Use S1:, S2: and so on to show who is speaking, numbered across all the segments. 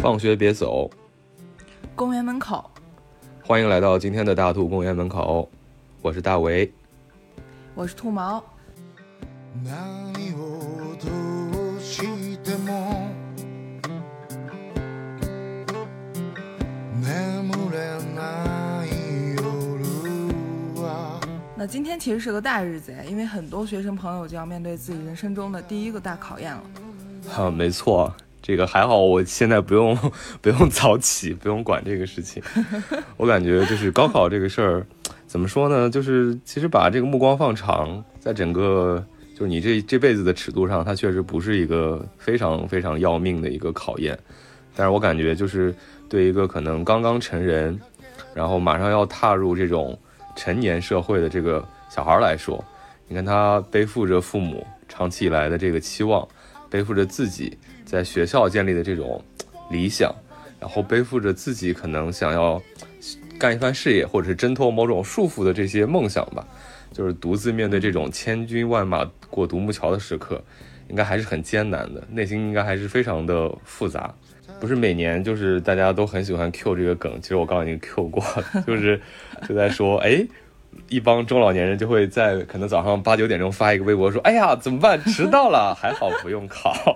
S1: 放学别走，
S2: 公园门口，
S1: 欢迎来到今天的大兔公园门口，我是大为。
S2: 我是兔毛。
S3: 何をどうしても眠れない夜は
S2: 那今天其实是个大日子呀，因为很多学生朋友就要面对自己人生中的第一个大考验了。
S1: 哈、没错， 这个还好，我现在不用 不用早起，不用管这个事情。我感觉就是高考这个事儿，怎么说呢？就是其实把这个目光放长，在整个就是你这这辈子的尺度上，它确实不是一个非常非常要命的一个考验。但是我感觉就是对一个可能刚刚成人，然后马上要踏入这种成年社会的这个小孩来说，你看他背负着父母长期以来的这个期望，背负着自己在学校建立的这种理想，然后背负着自己可能想要干一番事业，或者是挣脱某种束缚的这些梦想吧，就是独自面对这种千军万马过独木桥的时刻，应该还是很艰难的，内心应该还是非常的复杂。不是每年就是大家都很喜欢 Q 这个梗，其实我刚刚已经 Q 过了，就是就在说，哎，一帮中老年人就会在可能早上八九点钟发一个微博说，哎呀，怎么办？迟到了，还好不用考，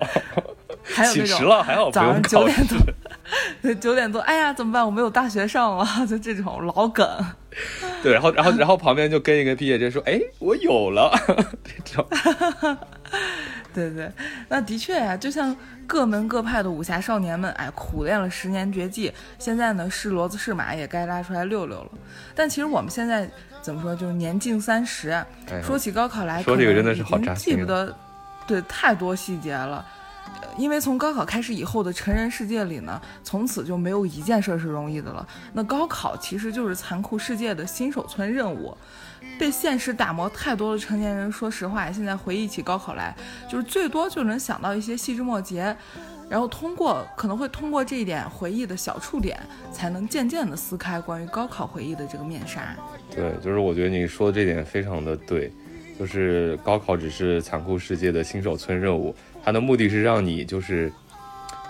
S2: 还有那种
S1: 了，还好不
S2: 早上九点多。对，九点多，哎呀，怎么办？我没有大学上了，就这种老梗。
S1: 对，然后然后然后旁边就跟一个毕业生说，哎，我有了，这种。
S2: 对对，那的确呀、就像各门各派的武侠少年们，哎，苦练了十年绝技，现在呢是骡子是马也该拉出来溜溜了。但其实我们现在怎么说，就是年近三十，说起高考来，
S1: 说这个真的是好扎心啊
S2: 记不得，对，太多细节了。因为从高考开始以后的成人世界里呢，从此就没有一件事儿是容易的了。那高考其实就是残酷世界的新手村任务，被现实打磨太多的成年人，说实话，现在回忆起高考来，就是最多就能想到一些细枝末节，然后通过可能会通过这一点回忆的小触点，才能渐渐的撕开关于高考回忆的这个面纱。
S1: 对，就是我觉得你说的这点非常的对，就是高考只是残酷世界的新手村任务，它的目的是让你就是，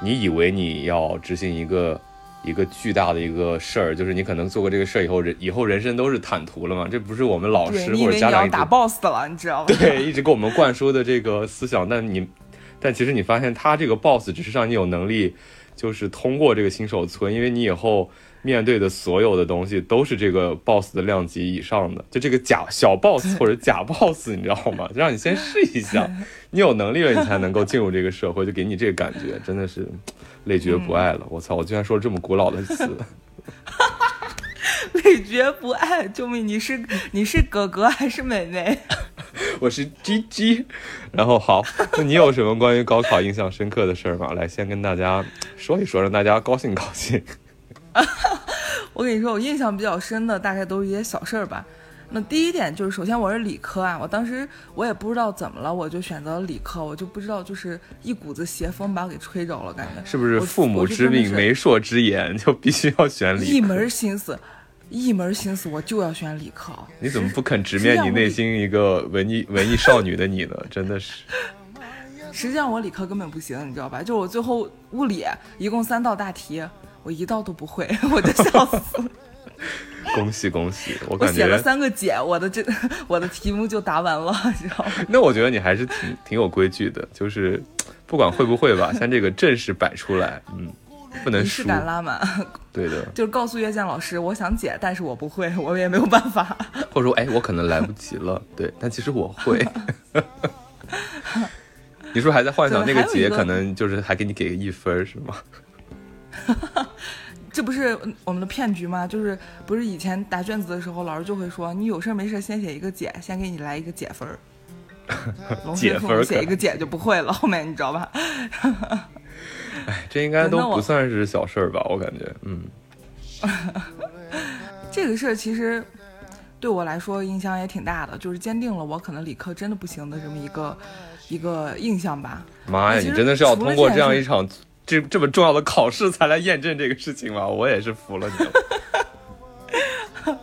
S1: 你以为你要执行一个一个巨大的一个事儿，就是你可能做过这个事儿以后，人以后人生都是坦途了嘛，这不是我们老师或者家长一直
S2: 打 BOSS 的了，你知道吗？
S1: 对一直给我们灌输的这个思想，但你但其实你发现他这个 boss 只是让你有能力，就是通过这个新手村，因为你以后面对的所有的东西都是这个 boss 的量级以上的，就这个假小 boss 或者假 boss，你知道吗？就让你先试一下，你有能力了，你才能够进入这个社会，就给你这个感觉，真的是累觉不爱了。我操，我居然说了这么古老的词。
S2: 累觉不爱，救命！你是你是哥哥还是妹妹？
S1: 我是 G G，然后好，那你有什么关于高考印象深刻的事儿吗？来，先跟大家说一说，让大家高兴高兴。
S2: 我跟你说，我印象比较深的大概都是一些小事儿吧。那第一点就是，首先我是理科啊，我当时我也不知道怎么了，我就选择了理科，我就不知道就是一股子邪风把我给吹着了，感觉
S1: 是不是父母之命、媒妁之言，就必须要选理科一？
S2: 门心思，一门心思我就要选理科。
S1: 你怎么不肯直面你内心一个文艺文艺少女的你呢？真的是，
S2: 实际上我理科根本不行，你知道吧？就我最后物理一共三道大题，我一道都不会，我就笑死了。
S1: 恭喜恭喜！我
S2: 写了
S1: 觉，
S2: 三个解，我的这我的题目就答完了，你知道吗？
S1: 那我觉得你还是挺挺有规矩的，就是不管会不会吧，像这个阵势摆出来，嗯，不能
S2: 仪式。感拉满，
S1: 对的，
S2: 就是告诉岳健老师，我想解，但是我不会，我也没有办法。
S1: 或者说，哎，我可能来不及了，对，但其实我会。你是不是还在幻想那个节，
S2: 对还有一个
S1: 可能就是还给你给个一分儿是吗？
S2: 这不是我们的骗局吗？就是不是以前答卷子的时候，老师就会说，你有事没事先写一个解，先给你来一个解分儿。龙
S1: 解
S2: 学
S1: 分
S2: 写一个解就不会了，后面你知道吧？
S1: 哎，这应该 都不算是小事儿吧？我感觉，嗯，
S2: 这个事儿其实对我来说影响也挺大的，就是坚定了我可能理科真的不行的这么一个一个印象吧。
S1: 妈呀，你真的是要通过
S2: 这
S1: 样一场这这么重要的考试才来验证这个事情吗？我也是服了你了。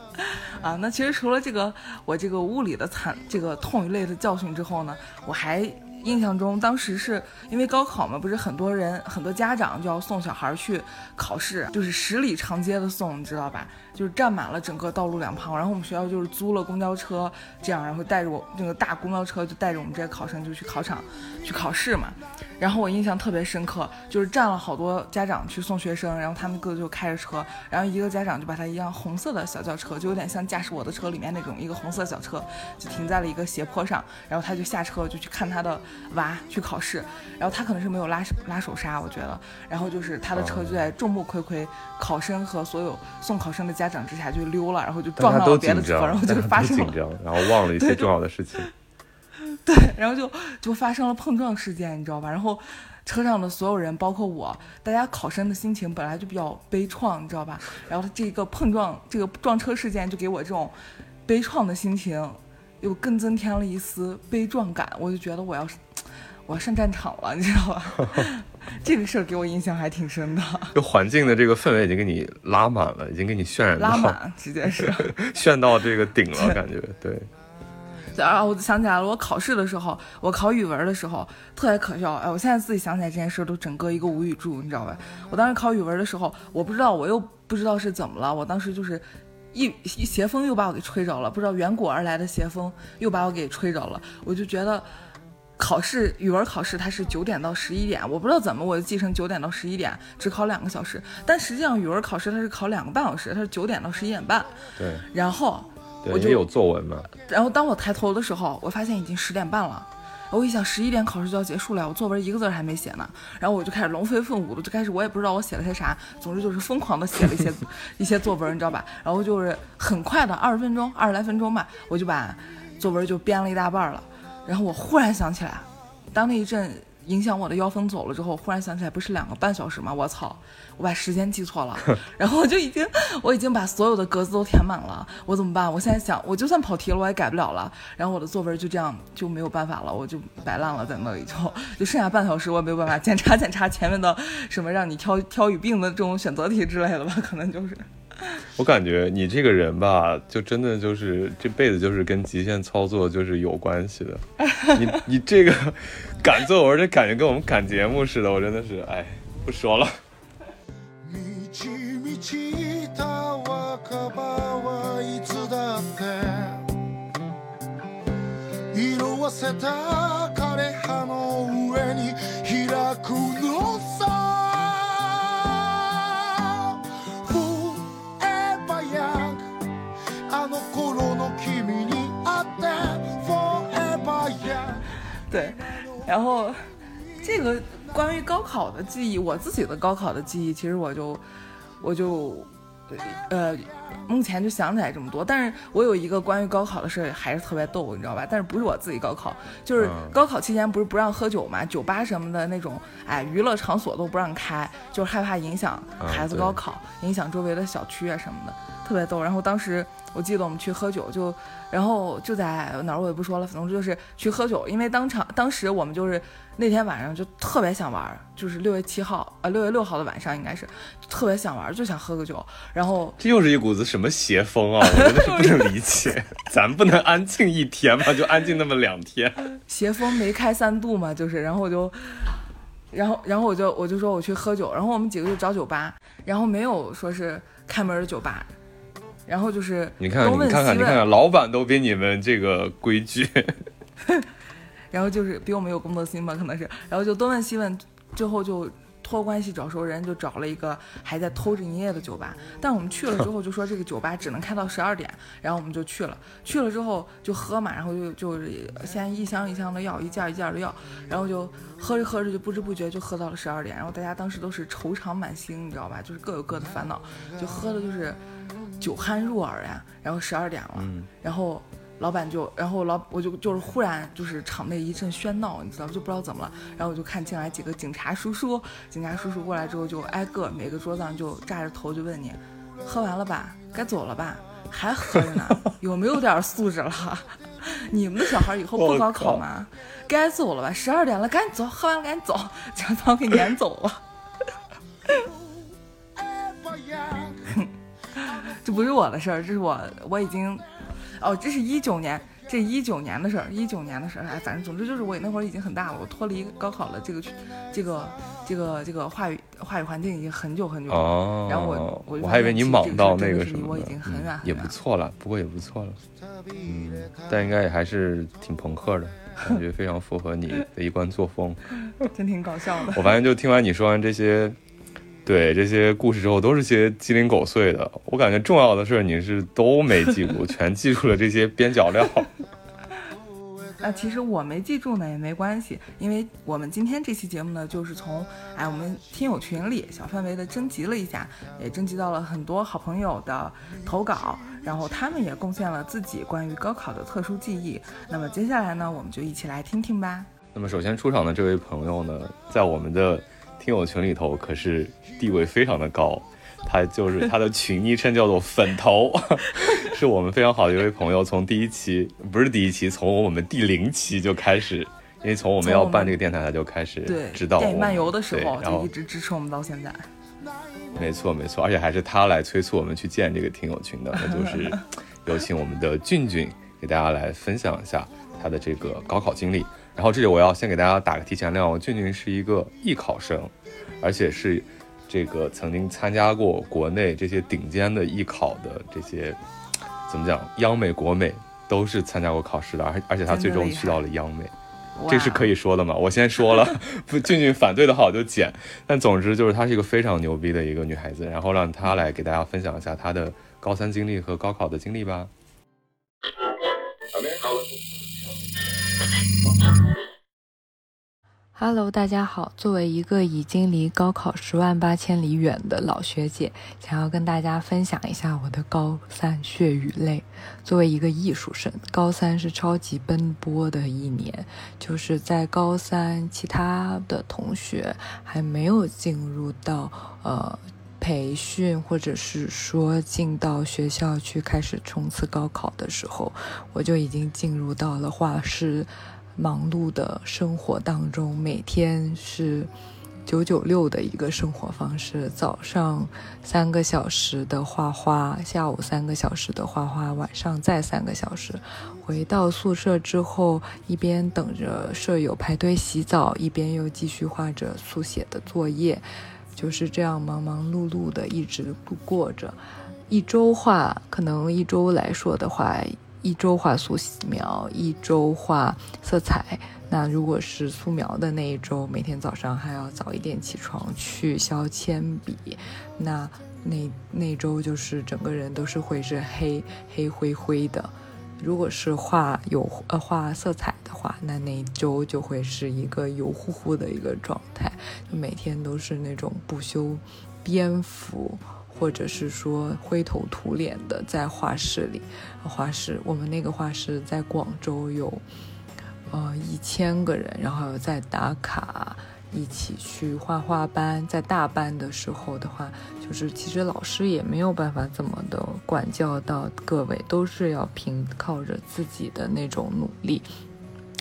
S2: 啊，那其实除了这个我这个物理的惨这个痛与泪的教训之后呢，我还印象中，当时是因为高考嘛，不是很多人很多家长就要送小孩去考试，就是十里长街的送，你知道吧？就是占满了整个道路两旁。然后我们学校就是租了公交车，这样然后带着我那个大公交车就带着我们这些考生就去考场去考试嘛。然后我印象特别深刻，就是站了好多家长去送学生，然后他们各自就开着车，然后一个家长就把他一辆红色的小轿车，就有点像驾驶我的车里面那种一个红色小车，就停在了一个斜坡上，然后他就下车就去看他的娃去考试，然后他可能是没有拉拉手刹，我觉得，然后就是他的车就在众目睽睽考生和所有送考生的家长之下就溜了，然后就撞到了别的车，然后就发生了，
S1: 然后忘了一些重要的事情。
S2: 对，然后就就发生了碰撞事件，你知道吧？然后车上的所有人，包括我，大家考生的心情本来就比较悲怆，你知道吧？然后这个碰撞，这个撞车事件，就给我这种悲怆的心情，又更增添了一丝悲壮感。我就觉得我要我要上战场了，你知道吧？这个事儿给我印象还挺深的。
S1: 就环境的这个氛围已经给你拉满了，已经给你渲染
S2: 拉满，直接是
S1: 炫到这个顶了，感觉对。
S2: 啊！我就想起来了，我考试的时候，我考语文的时候特别可笑。哎，我现在自己想起来这件事都整个一个无语柱，你知道吧？我当时考语文的时候，我不知道，我又不知道是怎么了。我当时就是一一斜风又把我给吹着了，不知道远古而来的斜风又把我给吹着了。我就觉得考试语文考试它是九点到十一点，我不知道怎么我就记成九点到十一点，只考两个小时。但实际上语文考试它是考两个半小时，它是九点到十一点半。
S1: 对，
S2: 然后。
S1: 我就有作文嘛。
S2: 然后当我抬头的时候，我发现已经十点半了。我一想，十一点考试就要结束了，我作文一个字还没写呢。然后我就开始龙飞凤舞的，就开始我也不知道我写了些啥，总之就是疯狂的写了一些 一些作文，你知道吧？然后就是很快的二十分钟，二十来分钟吧，我就把作文就编了一大半了。然后我忽然想起来，当那一阵。影响我的妖风走了之后，忽然想起来不是两个半小时吗？我操，我把时间记错了，然后我就已经我已经把所有的格子都填满了，我怎么办？我现在想，我就算跑题了，我也改不了了。然后我的作文就这样就没有办法了，我就摆烂了在那里，就 就剩下半小时，我也没有办法检查检查前面的什么让你挑挑语病的这种选择题之类的吧，可能就是。
S1: 我感觉你这个人吧，就真的就是这辈子就是跟极限操作就是有关系的。你你这个赶作文，这感觉跟我们赶节目似的，我真的是哎，不说了。
S2: 对，然后这个关于高考的记忆，我自己的高考的记忆，其实我就我就呃，目前就想起来这么多。但是我有一个关于高考的事还是特别逗，你知道吧？但是不是我自己高考，就是高考期间不是不让喝酒嘛，酒吧什么的那种，哎，娱乐场所都不让开，就是害怕影响孩子高考，影响周围的小区啊什么的，特别逗。然后当时我记得我们去喝酒就。然后就在哪儿我也不说了，反正就是去喝酒，因为当场当时我们就是那天晚上就特别想玩，就是六月七号呃六月六号的晚上应该是特别想玩，就想喝个酒。然后
S1: 这又是一股子什么邪风啊！我真的是不能理解，咱不能安静一天吗？就安静那么两天？
S2: 邪风没开三度嘛，就是，然后我就，然后然后我就我就说我去喝酒，然后我们几个就找酒吧，然后没有说是开门的酒吧。然后就是
S1: 你看，你看看，你看看，老板都比你们这个规矩。
S2: 然后就是比我们有工作心吧，可能是。然后就东问西问，最后就托关系找熟人，就找了一个还在偷着营业的酒吧。但我们去了之后，就说这个酒吧只能开到十二点。然后我们就去了，去了之后就喝嘛，然后就就是先一箱一箱的要，一件一件的要，然后就喝着喝着就不知不觉就喝到了十二点。然后大家当时都是愁肠满心，你知道吧？就是各有各的烦恼，就喝的就是。酒酣入耳呀，然后十二点了，然后老板就，然后老我就就是忽然就是场内一阵喧闹，你知道就不知道怎么了，然后我就看进来几个警察叔叔，警察叔叔过来之后就挨个每个桌子上就扎着头就问你，喝完了吧，该走了吧，还喝着呢，有没有点素质了？你们的小孩以后不高考吗？该走了吧，十二点了，赶紧走，喝完了赶紧走，将他给撵走了。这不是我的事儿，这是我我已经，哦，这是一九年，这一九年的事儿，一九年的事儿，哎，反正总之就是我那会儿已经很大了，我脱离高考了这个这个这个这个话语话语环境已经很久很久了。
S1: 哦，
S2: 然后我我就
S1: 还以为你莽到那
S2: 个
S1: 个什么
S2: 我已经很远
S1: 嗯也不错了，不过也不错了，嗯，但应该也还是挺朋克的，感觉非常符合你的一贯作风。
S2: 真挺搞笑的。
S1: 我发现就听完你说完这些，对这些故事之后，都是些鸡零狗碎的。我感觉重要的事儿你是都没记住，全记住了这些边角料。
S2: 那，其实我没记住呢也没关系，因为我们今天这期节目呢，就是从哎我们听友群里小范围的征集了一下，也征集到了很多好朋友的投稿，然后他们也贡献了自己关于高考的特殊记忆。那么接下来呢，我们就一起来听听吧。
S1: 那么首先出场的这位朋友呢，在我们的听友群里头可是地位非常的高，他就是他的群昵称叫做粉头，是我们非常好的一位朋友，从第一期不是第一期，从我们第零期就开始，因为从我们要办这个电台，他就开始
S2: 对，
S1: 知道
S2: 漫游的时候就一直支持我们到现在。
S1: 没错没错，而且还是他来催促我们去建这个听友群的，那就是 有请我们的俊俊给大家来分享一下他的这个高考经历。然后这里我要先给大家打个提前量，俊俊是一个艺考生，而且是这个曾经参加过国内这些顶尖的艺考的这些怎么讲，央美国美都是参加过考试的，而而且他最终去到了央美。这是可
S2: 以。
S1: 说的嘛？我先说了，不，俊俊反对的话我就剪。但总之就是她是一个非常牛逼的一个女孩子，然后让她来给大家分享一下她的高三经历和高考的经历吧。
S4: Hello，大家好。作为一个已经离高考十万八千里远的老学姐，想要跟大家分享一下我的高三血与泪。作为一个艺术生，高三是超级奔波的一年。就是在高三，其他的同学还没有进入到呃培训，或者是说进到学校去开始冲刺高考的时候，我就已经进入到了画室。忙碌的生活当中，每天是九九六的一个生活方式。早上三个小时的画画，下午三个小时的画画，晚上再三个小时。回到宿舍之后，一边等着舍友排队洗澡，一边又继续画着速写的作业，就是这样忙忙碌碌的一直度过着。一周画，可能一周来说的话。一周画素描，一周画色彩。那如果是素描的那一周，每天早上还要早一点起床去削铅笔。那那那周就是整个人都是会是黑黑灰灰的。如果是画有呃画色彩的话，那那一周就会是一个油乎乎的一个状态，就每天都是那种不修边幅。或者是说灰头土脸的在画室里，画室我们那个画室在广州有，呃一千个人，然后在打卡一起去画画班，在大班的时候的话，就是其实老师也没有办法怎么的管教到各位，都是要凭靠着自己的那种努力。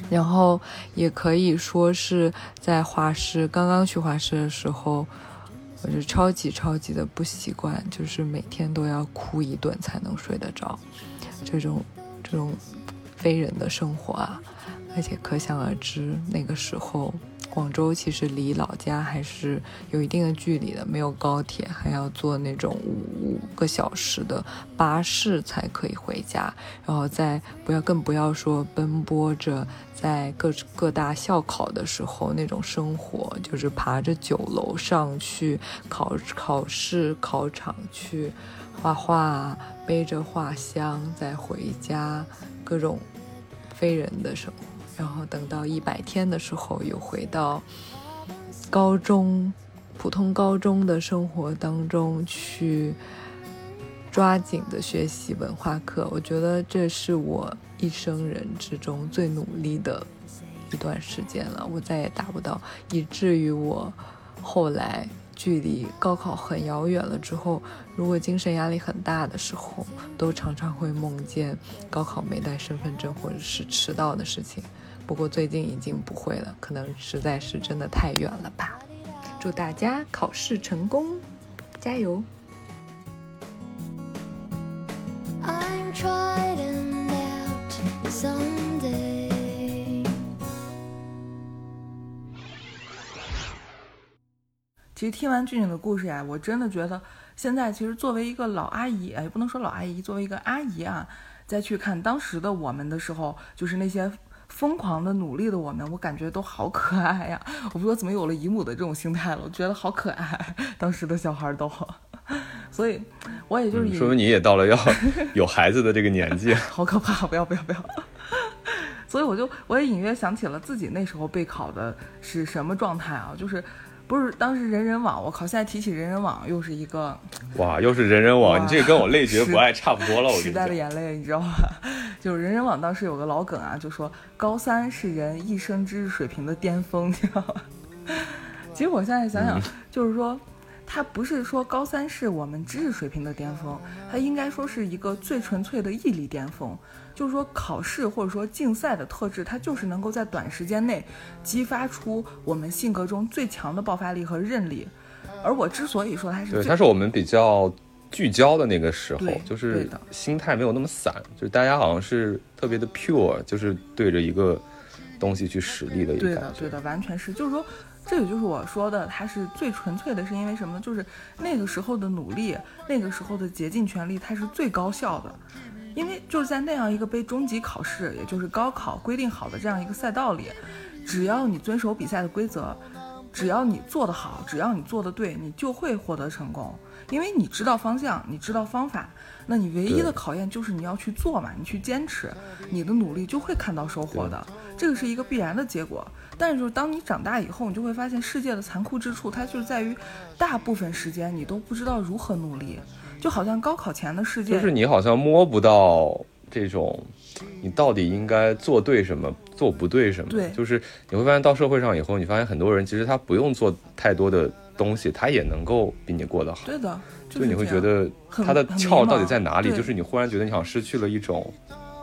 S4: 然后也可以说是在画室刚刚去画室的时候。我就超级超级的不习惯，就是每天都要哭一顿才能睡得着，这种这种非人的生活啊！而且可想而知，那个时候广州其实离老家还是有一定的距离的，没有高铁，还要坐那种五个小时的巴士才可以回家，然后再不要更不要说奔波着。在各各大校考的时候，那种生活就是爬着九楼上去考考试考场去画画，背着画箱再回家，各种非人的生活。然后等到一百天的时候，又回到高中普通高中的生活当中去。抓紧的学习文化课，我觉得这是我一生人之中最努力的一段时间了。我再也达不到，以至于我后来距离高考很遥远了之后，如果精神压力很大的时候，都常常会梦见高考没带身份证或者是迟到的事情。不过最近已经不会了，可能实在是真的太远了吧。祝大家考试成功，加油！
S2: 其实听完俊俊的故事呀，我真的觉得现在其实作为一个老阿姨，哎，不能说老阿姨，作为一个阿姨啊，再去看当时的我们的时候，就是那些。疯狂的努力的我们，我感觉都好可爱呀！我不知道怎么有了姨母的这种心态了，我觉得好可爱，当时的小孩都。所以，我也就是、
S1: 嗯说明你也到了要 有孩子的这个年纪。
S2: 好可怕！不要不要不要！所以我就我也隐约想起了自己那时候备考的是什么状态啊？就是不是当时人人网？我靠！现在提起人人网，又是一个
S1: 哇，又是人人网，你这个跟我累觉
S2: 时
S1: 不爱差不多了。我跟
S2: 时，代的眼泪，你知道吧？就是人人网当时有个老梗啊，就说高三是人一生知识水平的巅峰，你知道吗？其实我现在想想，就是说。它不是说高三是我们知识水平的巅峰，它应该说是一个最纯粹的毅力巅峰。就是说，考试或者说竞赛的特质，它就是能够在短时间内激发出我们性格中最强的爆发力和韧力。而我之所以说它是
S1: 对，它是我们比较聚焦的那个时候，就是心态没有那么散，就是大家好像是特别的 pure，就是对着一个东西去使力的一个
S2: 对的，
S1: 感觉。
S2: 对的，完全是，就是说，这个就是我说的，它是最纯粹的，是因为什么呢？就是那个时候的努力，那个时候的竭尽全力，它是最高效的。因为就是在那样一个被终极考试，也就是高考规定好的这样一个赛道里，只要你遵守比赛的规则，只要你做得好，只要你做得对，你就会获得成功。因为你知道方向，你知道方法，那你唯一的考验就是你要去做嘛，你去坚持，你的努力就会看到收获的，这个是一个必然的结果。但是就是当你长大以后，你就会发现世界的残酷之处，它就是在于大部分时间你都不知道如何努力，就好像高考前的世界，
S1: 就是你好像摸不到这种，你到底应该做对什么，做不对什么。
S2: 对
S1: 就是你会发现到社会上以后，你发现很多人其实他不用做太多的东西，他也能够比你过得好。
S2: 对的，就
S1: 就你会觉得他的窍到底在哪里？就是你忽然觉得你好像失去了一种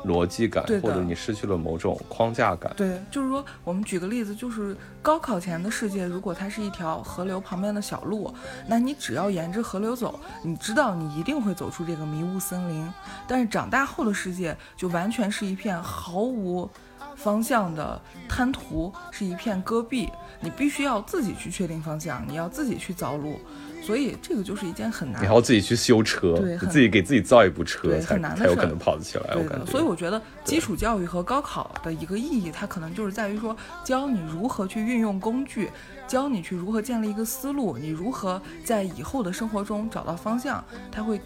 S1: 逻辑感或者你失去了某种框架感。
S2: 对，就是说，我们举个例子，就是高考前的世界，如果它是一条河流旁边的小路，那你只要沿着河流走，你知道你一定会走出这个迷雾森林。但是长大后的世界，就完全是一片毫无方向的滩涂，是一片戈壁，你必须要自己去确定方向，你要自己去凿路，所以这个就是一件很难
S1: 你还要自己去修车，自己给自己造一部车
S2: 对
S1: 才
S2: 很难
S1: 才有可能跑得起来。我感觉，
S2: 所以我觉得基础教育和高考的一个意义，它可能就是在于说，教你如何去运用工具，教你去如何建立一个思路，你如何在以后的生活中找到方向，它会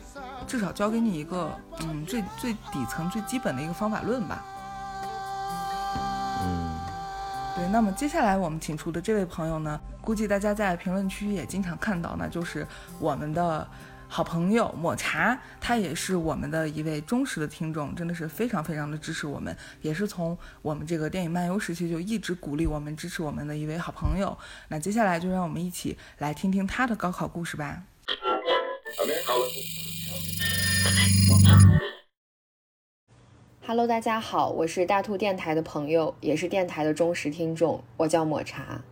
S2: 至少教给你一个嗯最最底层最基本的一个方法论吧。对，那么接下来我们请出的这位朋友呢，估计大家在评论区也经常看到，那就是我们的好朋友抹茶，他也是我们的一位忠实的听众，真的是非常非常的支持我们，也是从我们这个电影漫游时期就一直鼓励我们、支持我们的一位好朋友。那接下来就让我们一起来听听他的高考故事吧。
S5: Hello，大家好，我是大兔电台的朋友，也是电台的忠实听众，我叫抹茶。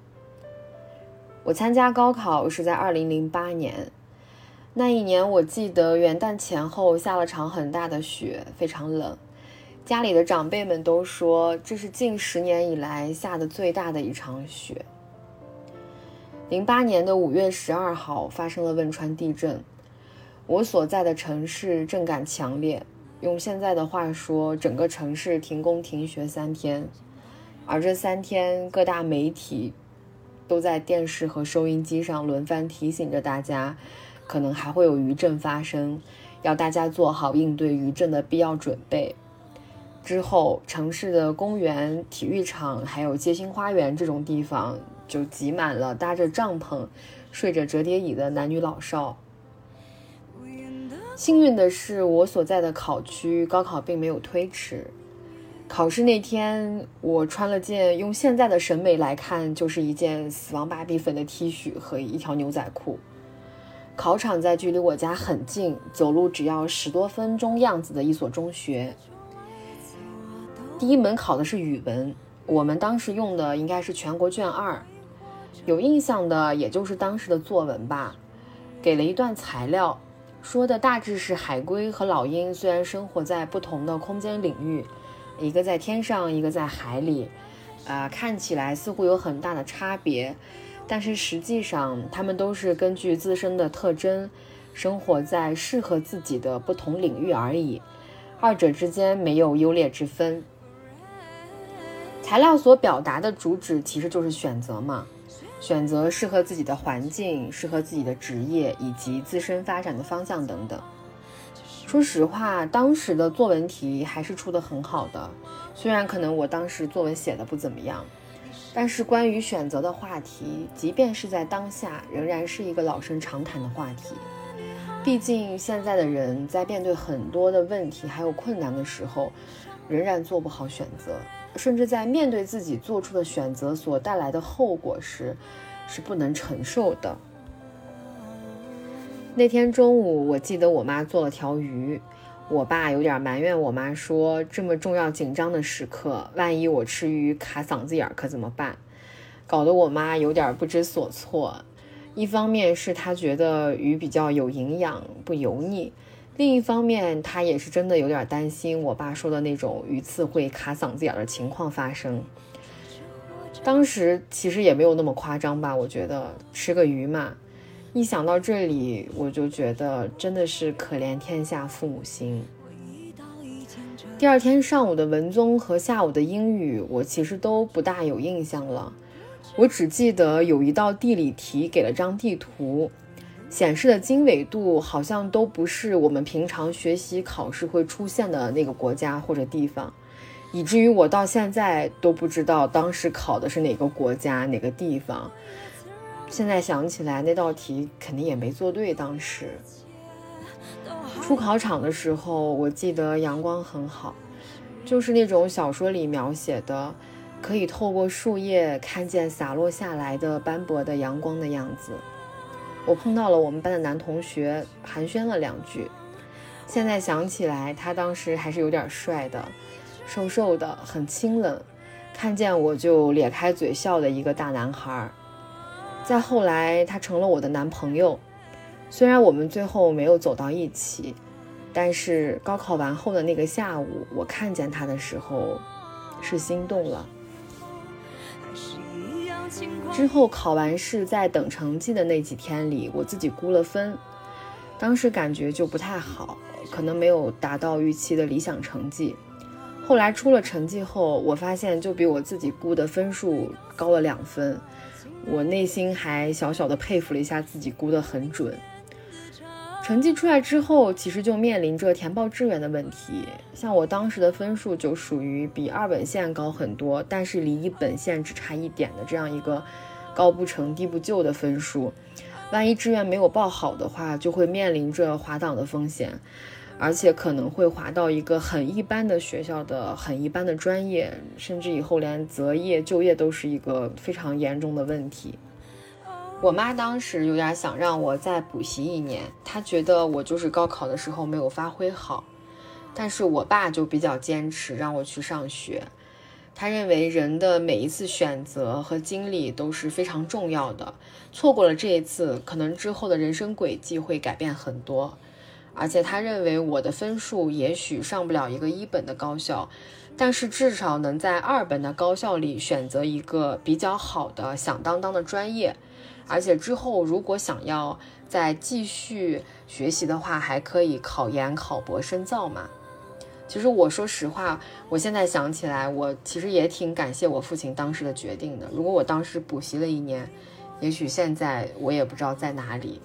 S5: 我参加高考是在2008年，那一年我记得元旦前后下了场很大的雪，非常冷。家里的长辈们都说这是近十年以来下的最大的一场雪。零八年的五月十二号发生了汶川地震，我所在的城市震感强烈，用现在的话说，整个城市停工停学三天，而这三天各大媒体都在电视和收音机上轮番提醒着大家，可能还会有余震发生，要大家做好应对余震的必要准备。之后，城市的公园、体育场还有街心花园这种地方就挤满了搭着帐篷、睡着折叠椅的男女老少。幸运的是，我所在的考区高考并没有推迟。考试那天，我穿了件用现在的审美来看就是一件死亡芭比粉的 T 恤和一条牛仔裤。考场在距离我家很近，走路只要十多分钟样子的一所中学。第一门考的是语文，我们当时用的应该是全国卷二，有印象的也就是当时的作文吧，给了一段材料。说的大致是海龟和老鹰虽然生活在不同的空间领域，一个在天上，一个在海里，啊、看起来似乎有很大的差别，但是实际上他们都是根据自身的特征，生活在适合自己的不同领域而已，二者之间没有优劣之分。材料所表达的主旨其实就是选择嘛，选择适合自己的环境、适合自己的职业以及自身发展的方向等等。说实话，当时的作文题还是出的很好的，虽然可能我当时作文写的不怎么样，但是关于选择的话题，即便是在当下，仍然是一个老生常谈的话题。毕竟现在的人在面对很多的问题还有困难的时候，仍然做不好选择。甚至在面对自己做出的选择所带来的后果时，是不能承受的。那天中午，我记得我妈做了条鱼，我爸有点埋怨我妈说：“这么重要紧张的时刻，万一我吃鱼卡嗓子眼儿可怎么办？”搞得我妈有点不知所措。一方面是她觉得鱼比较有营养，不油腻。另一方面，他也是真的有点担心我爸说的那种鱼刺会卡嗓子眼的情况发生。当时其实也没有那么夸张吧，我觉得吃个鱼嘛。一想到这里，我就觉得真的是可怜天下父母心。第二天上午的文综和下午的英语，我其实都不大有印象了。我只记得有一道地理题给了张地图。显示的经纬度好像都不是我们平常学习考试会出现的那个国家或者地方，以至于我到现在都不知道当时考的是哪个国家哪个地方。现在想起来，那道题肯定也没做对。当时出考场的时候，我记得阳光很好，就是那种小说里描写的，可以透过树叶看见洒落下来的斑驳的阳光的样子。我碰到了我们班的男同学，寒暄了两句。现在想起来，他当时还是有点帅的，瘦瘦的，很清冷，看见我就咧开嘴笑的一个大男孩。再后来，他成了我的男朋友。虽然我们最后没有走到一起，但是高考完后的那个下午，我看见他的时候，是心动了。之后考完试，在等成绩的那几天里，我自己估了分，当时感觉就不太好，可能没有达到预期的理想成绩。后来出了成绩后，我发现就比我自己估的分数高了两分，我内心还小小的佩服了一下自己估得很准。成绩出来之后，其实就面临着填报志愿的问题。像我当时的分数就属于比二本线高很多，但是离一本线只差一点的这样一个高不成低不就的分数。万一志愿没有报好的话，就会面临着滑档的风险，而且可能会滑到一个很一般的学校的很一般的专业，甚至以后连择业就业都是一个非常严重的问题。我妈当时有点想让我再补习一年，她觉得我就是高考的时候没有发挥好。但是我爸就比较坚持让我去上学，他认为人的每一次选择和经历都是非常重要的，错过了这一次，可能之后的人生轨迹会改变很多。而且他认为我的分数也许上不了一个一本的高校，但是至少能在二本的高校里选择一个比较好的响当当的专业。而且之后如果想要再继续学习的话，还可以考研、考博深造嘛。其实我说实话，我现在想起来，我其实也挺感谢我父亲当时的决定的。如果我当时补习了一年，也许现在我也不知道在哪里，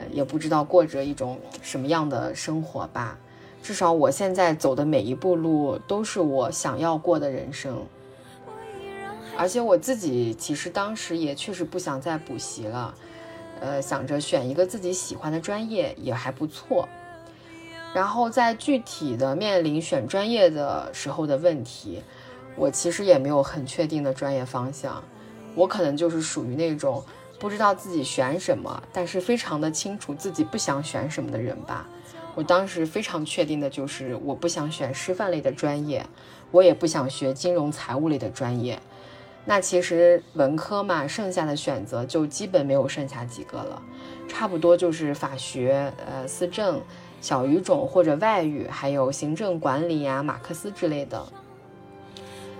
S5: 呃，也不知道过着一种什么样的生活吧。至少我现在走的每一步路都是我想要过的人生。而且我自己其实当时也确实不想再补习了，呃，想着选一个自己喜欢的专业也还不错。然后在具体的面临选专业的时候的问题，我其实也没有很确定的专业方向。我可能就是属于那种不知道自己选什么，但是非常的清楚自己不想选什么的人吧。我当时非常确定的就是我不想选师范类的专业，我也不想学金融财务类的专业。那其实文科嘛，剩下的选择就基本没有剩下几个了，差不多就是法学、呃思政、小语种或者外语，还有行政管理呀、马克思之类的。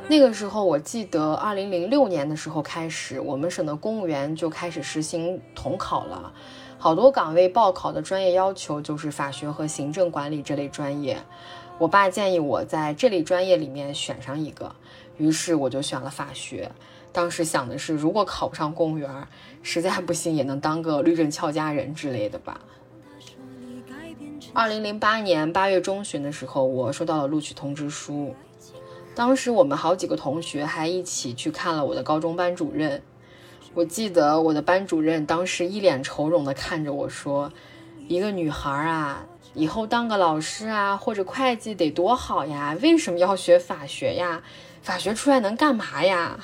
S5: 那个时候，我记得二零零六年的时候开始，我们省的公务员就开始实行统考了，好多岗位报考的专业要求就是法学和行政管理这类专业。我爸建议我在这类专业里面选上一个，于是我就选了法学。当时想的是，如果考不上公务员，实在不行也能当个律政俏佳人之类的吧。二零零八年八月中旬的时候，我收到了录取通知书。当时我们好几个同学还一起去看了我的高中班主任。我记得我的班主任当时一脸愁容地看着我说：“一个女孩啊，以后当个老师啊，或者会计得多好呀，为什么要学法学呀？法学出来能干嘛呀？”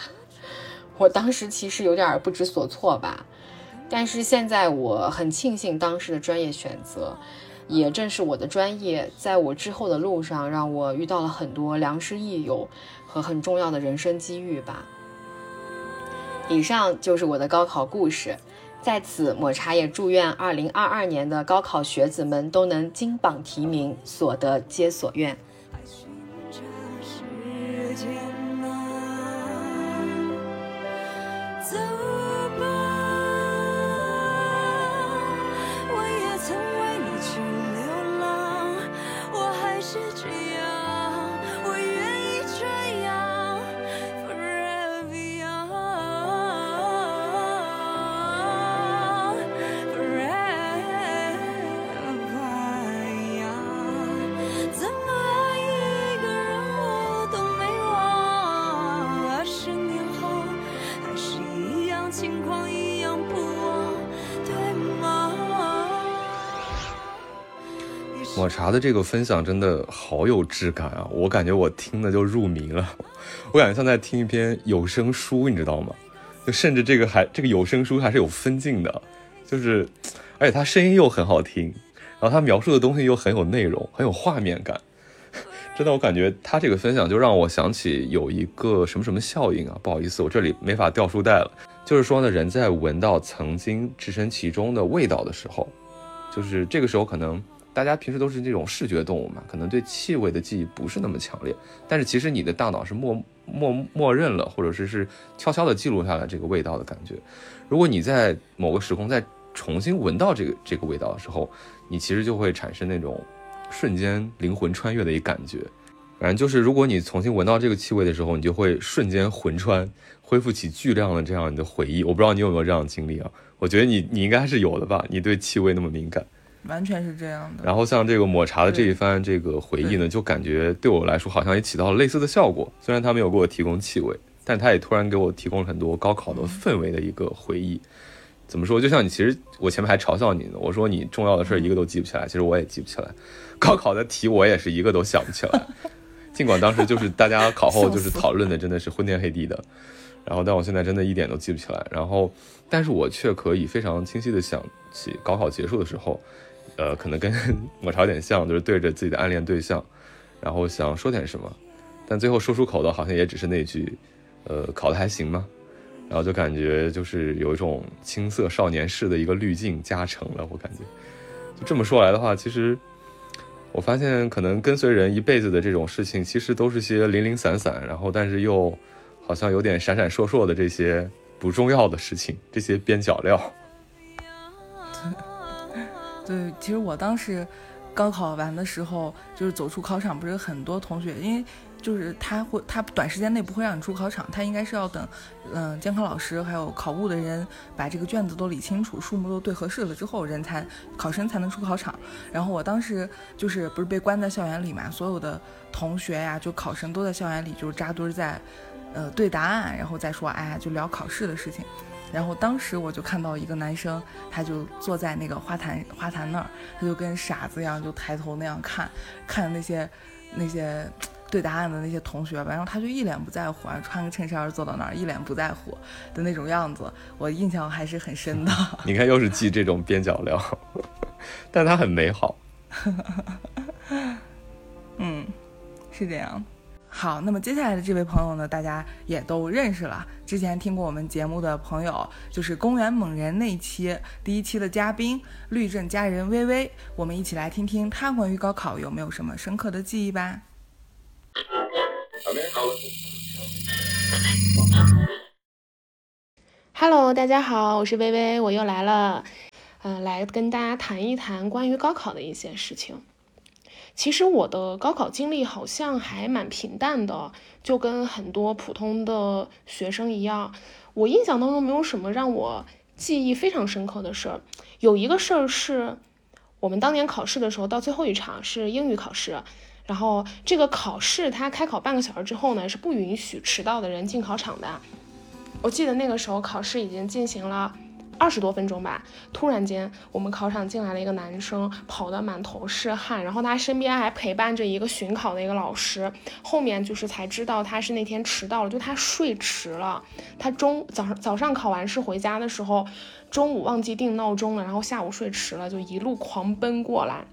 S5: 我当时其实有点不知所措吧，但是现在我很庆幸当时的专业选择。也正是我的专业，在我之后的路上，让我遇到了很多良师益友和很重要的人生机遇吧。以上就是我的高考故事，在此抹茶也祝愿2022年的高考学子们都能金榜题名，所得皆所愿。
S1: 抹茶的这个分享真的好有质感啊！我感觉我听的就入迷了，我感觉像在听一篇有声书，你知道吗？就甚至这个还这个有声书还是有分镜的，就是而且他声音又很好听，然后他描述的东西又很有内容，很有画面感。真的，我感觉他这个分享就让我想起有一个什么什么效应啊！不好意思，我这里没法掉书袋了。就是说呢，人在闻到曾经置身其中的味道的时候，就是这个时候可能。大家平时都是这种视觉动物嘛，可能对气味的记忆不是那么强烈，但是其实你的大脑是默默默认了，或者是是悄悄的记录下来这个味道的感觉。如果你在某个时空再重新闻到这个这个味道的时候，你其实就会产生那种瞬间灵魂穿越的一感觉。反正就是如果你重新闻到这个气味的时候，你就会瞬间魂穿，恢复起巨量的这样你的回忆。我不知道你有没有这样的经历啊？我觉得你你应该是有的吧？你对气味那么敏感。
S2: 完全是这样的。
S1: 然后像这个抹茶的这一番这个回忆呢，就感觉对我来说好像也起到了类似的效果。虽然他没有给我提供气味，但他也突然给我提供了很多高考的氛围的一个回忆。怎么说？就像你，其实我前面还嘲笑你呢，我说你重要的事儿一个都记不起来，其实我也记不起来。高考的题我也是一个都想不起来，尽管当时就是大家考后就是讨论的真的是昏天黑地的。然后，但我现在真的一点都记不起来。然后，但是我却可以非常清晰的想起高考结束的时候。呃，可能跟 抹茶有点像，就是对着自己的暗恋对象，然后想说点什么，但最后说出口的好像也只是那句，呃，考的还行吗？然后就感觉就是有一种青涩少年式的一个滤镜加成了，我感觉，就这么说来的话，其实我发现可能跟随人一辈子的这种事情，其实都是些零零散散，然后但是又好像有点闪闪烁烁的这些不重要的事情，这些边角料。
S2: 对，其实我当时高考完的时候，就是走出考场，不是很多同学，因为就是他会，他短时间内不会让你出考场，他应该是要等，嗯，监考老师还有考务的人把这个卷子都理清楚，数目都对合适了之后，人才考生才能出考场。然后我当时就是不是被关在校园里嘛，所有的同学呀，就考生都在校园里，就是扎堆在，呃，对答案，然后再说，哎，就聊考试的事情。然后当时我就看到一个男生，他就坐在那个花坛花坛那儿，他就跟傻子一样，就抬头那样看，看那些那些对答案的那些同学吧。然后他就一脸不在乎，啊穿个衬衫坐到那儿，一脸不在乎的那种样子，我印象还是很深的。
S1: 你看，又是记这种边角料，但他很美好。
S2: 嗯，是这样。好，那么接下来的这位朋友呢，大家也都认识了。之前听过我们节目的朋友，就是公园猛人那一期第一期的嘉宾律政佳人微微，我们一起来听听他关于高考有没有什么深刻的记忆吧。
S6: Hello，大家好，我是微微，我又来了，嗯、来跟大家谈一谈关于高考的一些事情。其实我的高考经历好像还蛮平淡的，就跟很多普通的学生一样。我印象当中没有什么让我记忆非常深刻的事儿。有一个事儿是我们当年考试的时候，到最后一场是英语考试，然后这个考试它开考半个小时之后呢，是不允许迟到的人进考场的。我记得那个时候考试已经进行了二十多分钟吧，突然间我们考场进来了一个男生，跑得满头是汗，然后他身边还陪伴着一个巡考的一个老师。后面就是才知道他是那天迟到了，就他睡迟了。他中早上早上考完试回家的时候，中午忘记定闹钟了，然后下午睡迟了，就一路狂奔过来。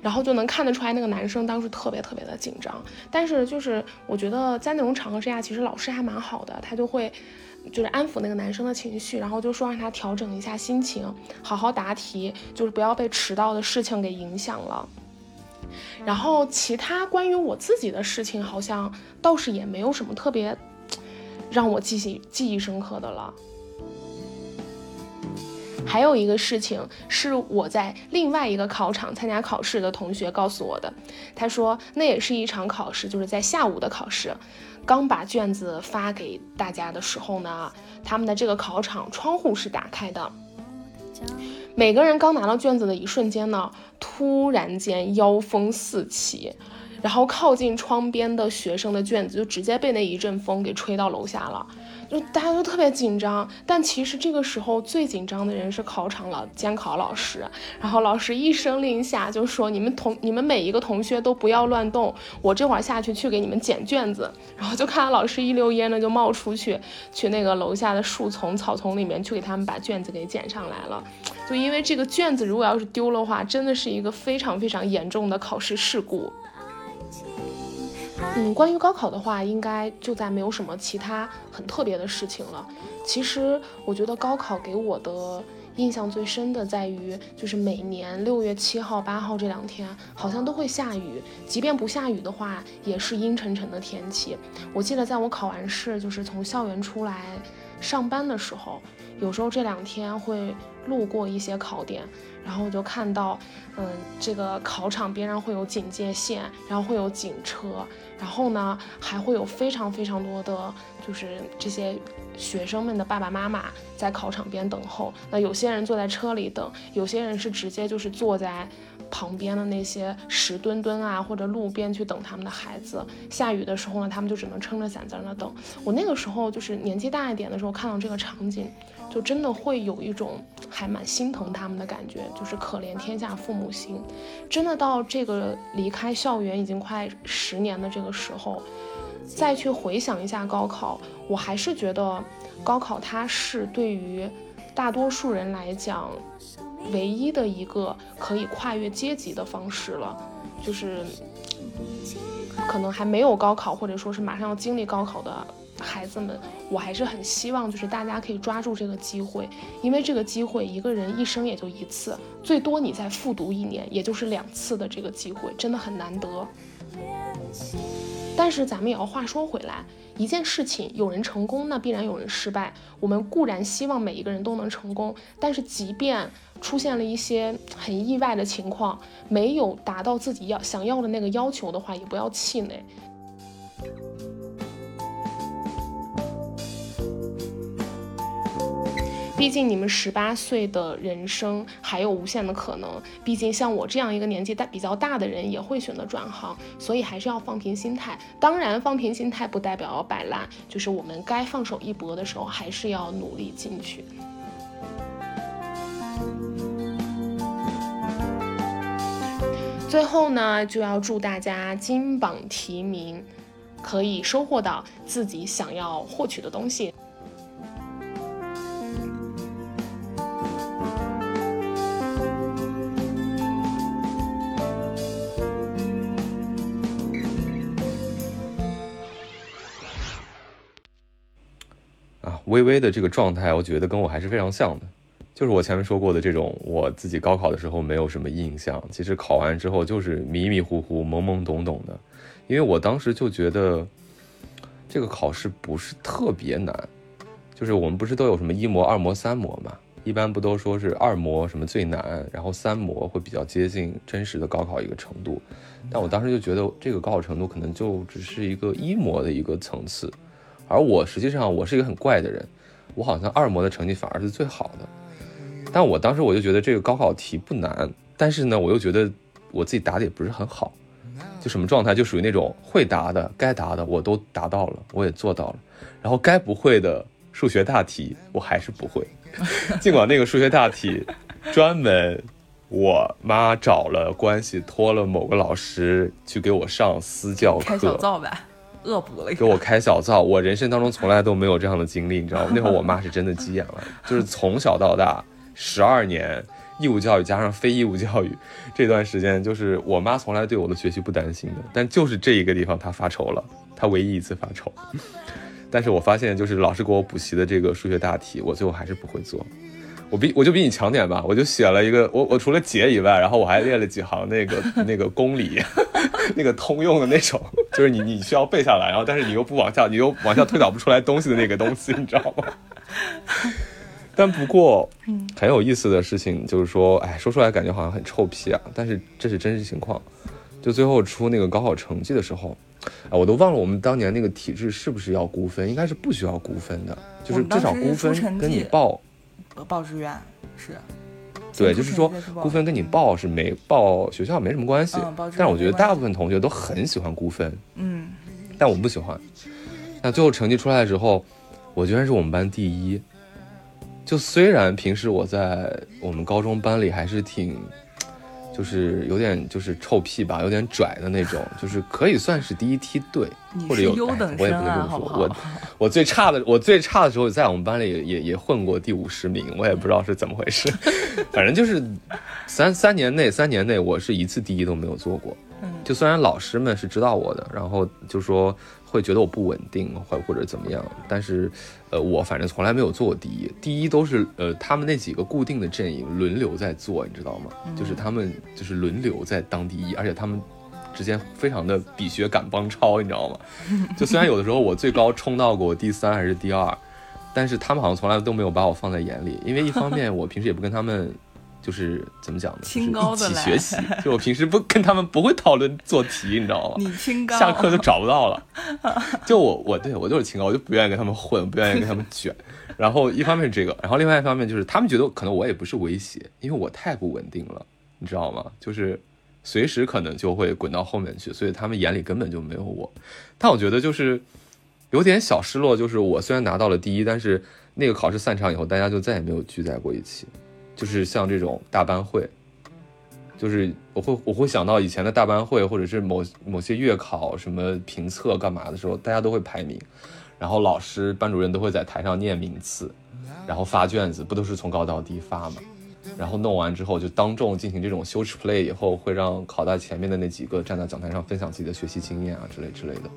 S6: 然后就能看得出来，那个男生当时特别特别的紧张。但是就是我觉得在那种场合之下，其实老师还蛮好的，他就会就是安抚那个男生的情绪，然后就说让他调整一下心情，好好答题，就是不要被迟到的事情给影响了。然后其他关于我自己的事情，好像倒是也没有什么特别让我记忆记忆深刻的了。还有一个事情是我在另外一个考场参加考试的同学告诉我的，他说那也是一场考试，就是在下午的考试，刚把卷子发给大家的时候呢，他们的这个考场窗户是打开的，每个人刚拿到卷子的一瞬间呢，突然间妖风四起。然后靠近窗边的学生的卷子就直接被那一阵风给吹到楼下了，就大家都特别紧张。但其实这个时候最紧张的人是考场老监考老师，然后老师一声令下就说：“你们同 你们每一个同学都不要乱动，我这会儿下去去给你们捡卷子。”然后就看到老师一溜烟的就冒出去，去那个楼下的树丛草丛里面去给他们把卷子给捡上来了。就因为这个卷子如果要是丢了话，真的是一个非常非常严重的考试事故。嗯，关于高考的话，应该就再没有什么其他很特别的事情了。其实我觉得高考给我的印象最深的在于，就是每年六月七号、八号这两天好像都会下雨，即便不下雨的话，也是阴沉沉的天气。我记得在我考完试，就是从校园出来上班的时候，有时候这两天会路过一些考点。然后我就看到，嗯，这个考场边上会有警戒线，然后会有警车，然后呢还会有非常非常多的，就是这些学生们的爸爸妈妈在考场边等候。那有些人坐在车里等，有些人是直接就是坐在旁边的那些石墩墩啊或者路边去等他们的孩子。下雨的时候呢，他们就只能撑着伞在那等。我那个时候就是年纪大一点的时候，看到这个场景。就真的会有一种还蛮心疼他们的感觉，就是可怜天下父母心。真的到这个离开校园已经快十年的这个时候，再去回想一下高考，我还是觉得高考它是对于大多数人来讲唯一的一个可以跨越阶级的方式了，就是可能还没有高考，或者说是马上要经历高考的。孩子们，我还是很希望，就是大家可以抓住这个机会，因为这个机会一个人一生也就一次，最多你再复读一年，也就是两次的这个机会，真的很难得。但是咱们也要话说回来，一件事情有人成功，那必然有人失败。我们固然希望每一个人都能成功，但是即便出现了一些很意外的情况，没有达到自己要想要的那个要求的话，也不要气馁。毕竟你们十八岁的人生还有无限的可能。毕竟像我这样一个年纪大比较大的人也会选择转行，所以还是要放平心态。当然，放平心态不代表要摆烂，就是我们该放手一搏的时候，还是要努力进去。最后呢，就要祝大家金榜题名，可以收获到自己想要获取的东西。
S1: 微微的这个状态，我觉得跟我还是非常像的，就是我前面说过的这种，我自己高考的时候没有什么印象，其实考完之后就是迷迷糊糊、懵懵懂懂的，因为我当时就觉得，这个考试不是特别难，就是我们不是都有什么一模、二模、三模嘛？一般不都说是二模什么最难，然后三模会比较接近真实的高考一个程度。但我当时就觉得这个高考程度可能就只是一个一模的一个层次，而我实际上我是一个很怪的人，我好像二模的成绩反而是最好的。但我当时我就觉得这个高考题不难，但是呢，我又觉得我自己答的也不是很好，就什么状态，就属于那种会答的、该答的我都答到了，我也做到了，然后该不会的数学大题我还是不会，尽管那个数学大题专门我妈找了关系托了某个老师去给我上私教
S2: 开小
S1: 课，
S2: 灶呗，恶补了一
S1: 给我开小灶，我人生当中从来都没有这样的经历，你知道吗？那会儿我妈是真的急眼了，就是从小到大十二年义务教育加上非义务教育这段时间，就是我妈从来对我的学习不担心的，但就是这一个地方她发愁了，她唯一一次发愁。但是我发现，就是老师给我补习的这个数学大题，我最后还是不会做。我比我就比你强点吧，我就写了一个，我我除了解以外，然后我还列了几行那个那个公理，那个通用的那种，就是你你需要背下来，然后但是你又不往下，你又往下推导不出来东西的那个东西，你知道吗？但不过，很有意思的事情就是说，哎，说出来感觉好像很臭屁啊，但是这是真实情况。就最后出那个高考成绩的时候，啊，我都忘了我们当年那个体制是不是要估分，应该是不需要估分的，就是至少估分跟你报。
S2: 报志愿是，
S1: 对，就是说
S2: 估
S1: 估分跟你报是没报学校没什么关系，但是我觉得大部分同学都很喜欢估分，
S2: 嗯，
S1: 但我不喜欢。那最后成绩出来之后，我居然是我们班第一。就虽然平时我在我们高中班里还是挺，就是有点就是臭屁吧，有点拽的那种，就是可以算是第一梯队，或者有哎
S2: 是优等
S1: 我也不能这么说，
S2: 好好？
S1: 我我最差的，我最差的时候，在我们班里也也也混过第五十名，我也不知道是怎么回事，反正就是三三年内，三年内我是一次第一都没有做过。
S2: 嗯
S1: 就虽然老师们是知道我的，然后就说会觉得我不稳定，或或者怎么样，但是，呃，我反正从来没有做过第一，第一都是呃他们那几个固定的阵营轮流在做，你知道吗？就是他们就是轮流在当第一，而且他们之间非常的比学赶帮超，你知道吗？就虽然有的时候我最高冲到过第三还是第二，但是他们好像从来都没有把我放在眼里，因为一方面我平时也不跟他们。就是怎么讲呢？
S2: 清高
S1: 就是
S2: 的来
S1: 一起学习，就我平时不 跟他们不会讨论做题，你知道吗？
S2: 你清高，
S1: 下课就找不到了。就我我对我就是清高，我就不愿意跟他们混，不愿意跟他们卷。然后一方面是这个，然后另外一方面就是他们觉得可能我也不是威胁，因为我太不稳定了，你知道吗？就是随时可能就会滚到后面去，所以他们眼里根本就没有我。但我觉得就是有点小失落，就是我虽然拿到了第一，但是那个考试散场以后，大家就再也没有聚在过一起。就是像这种大班会，就是我会我会想到以前的大班会，或者是某某些月考什么评测干嘛的时候，大家都会排名，然后老师班主任都会在台上念名次，然后发卷子，不都是从高到低发嘛？然后弄完之后就当众进行这种羞耻 play，以后会让考在前面的那几个站在讲台上分享自己的学习经验啊之类之类的。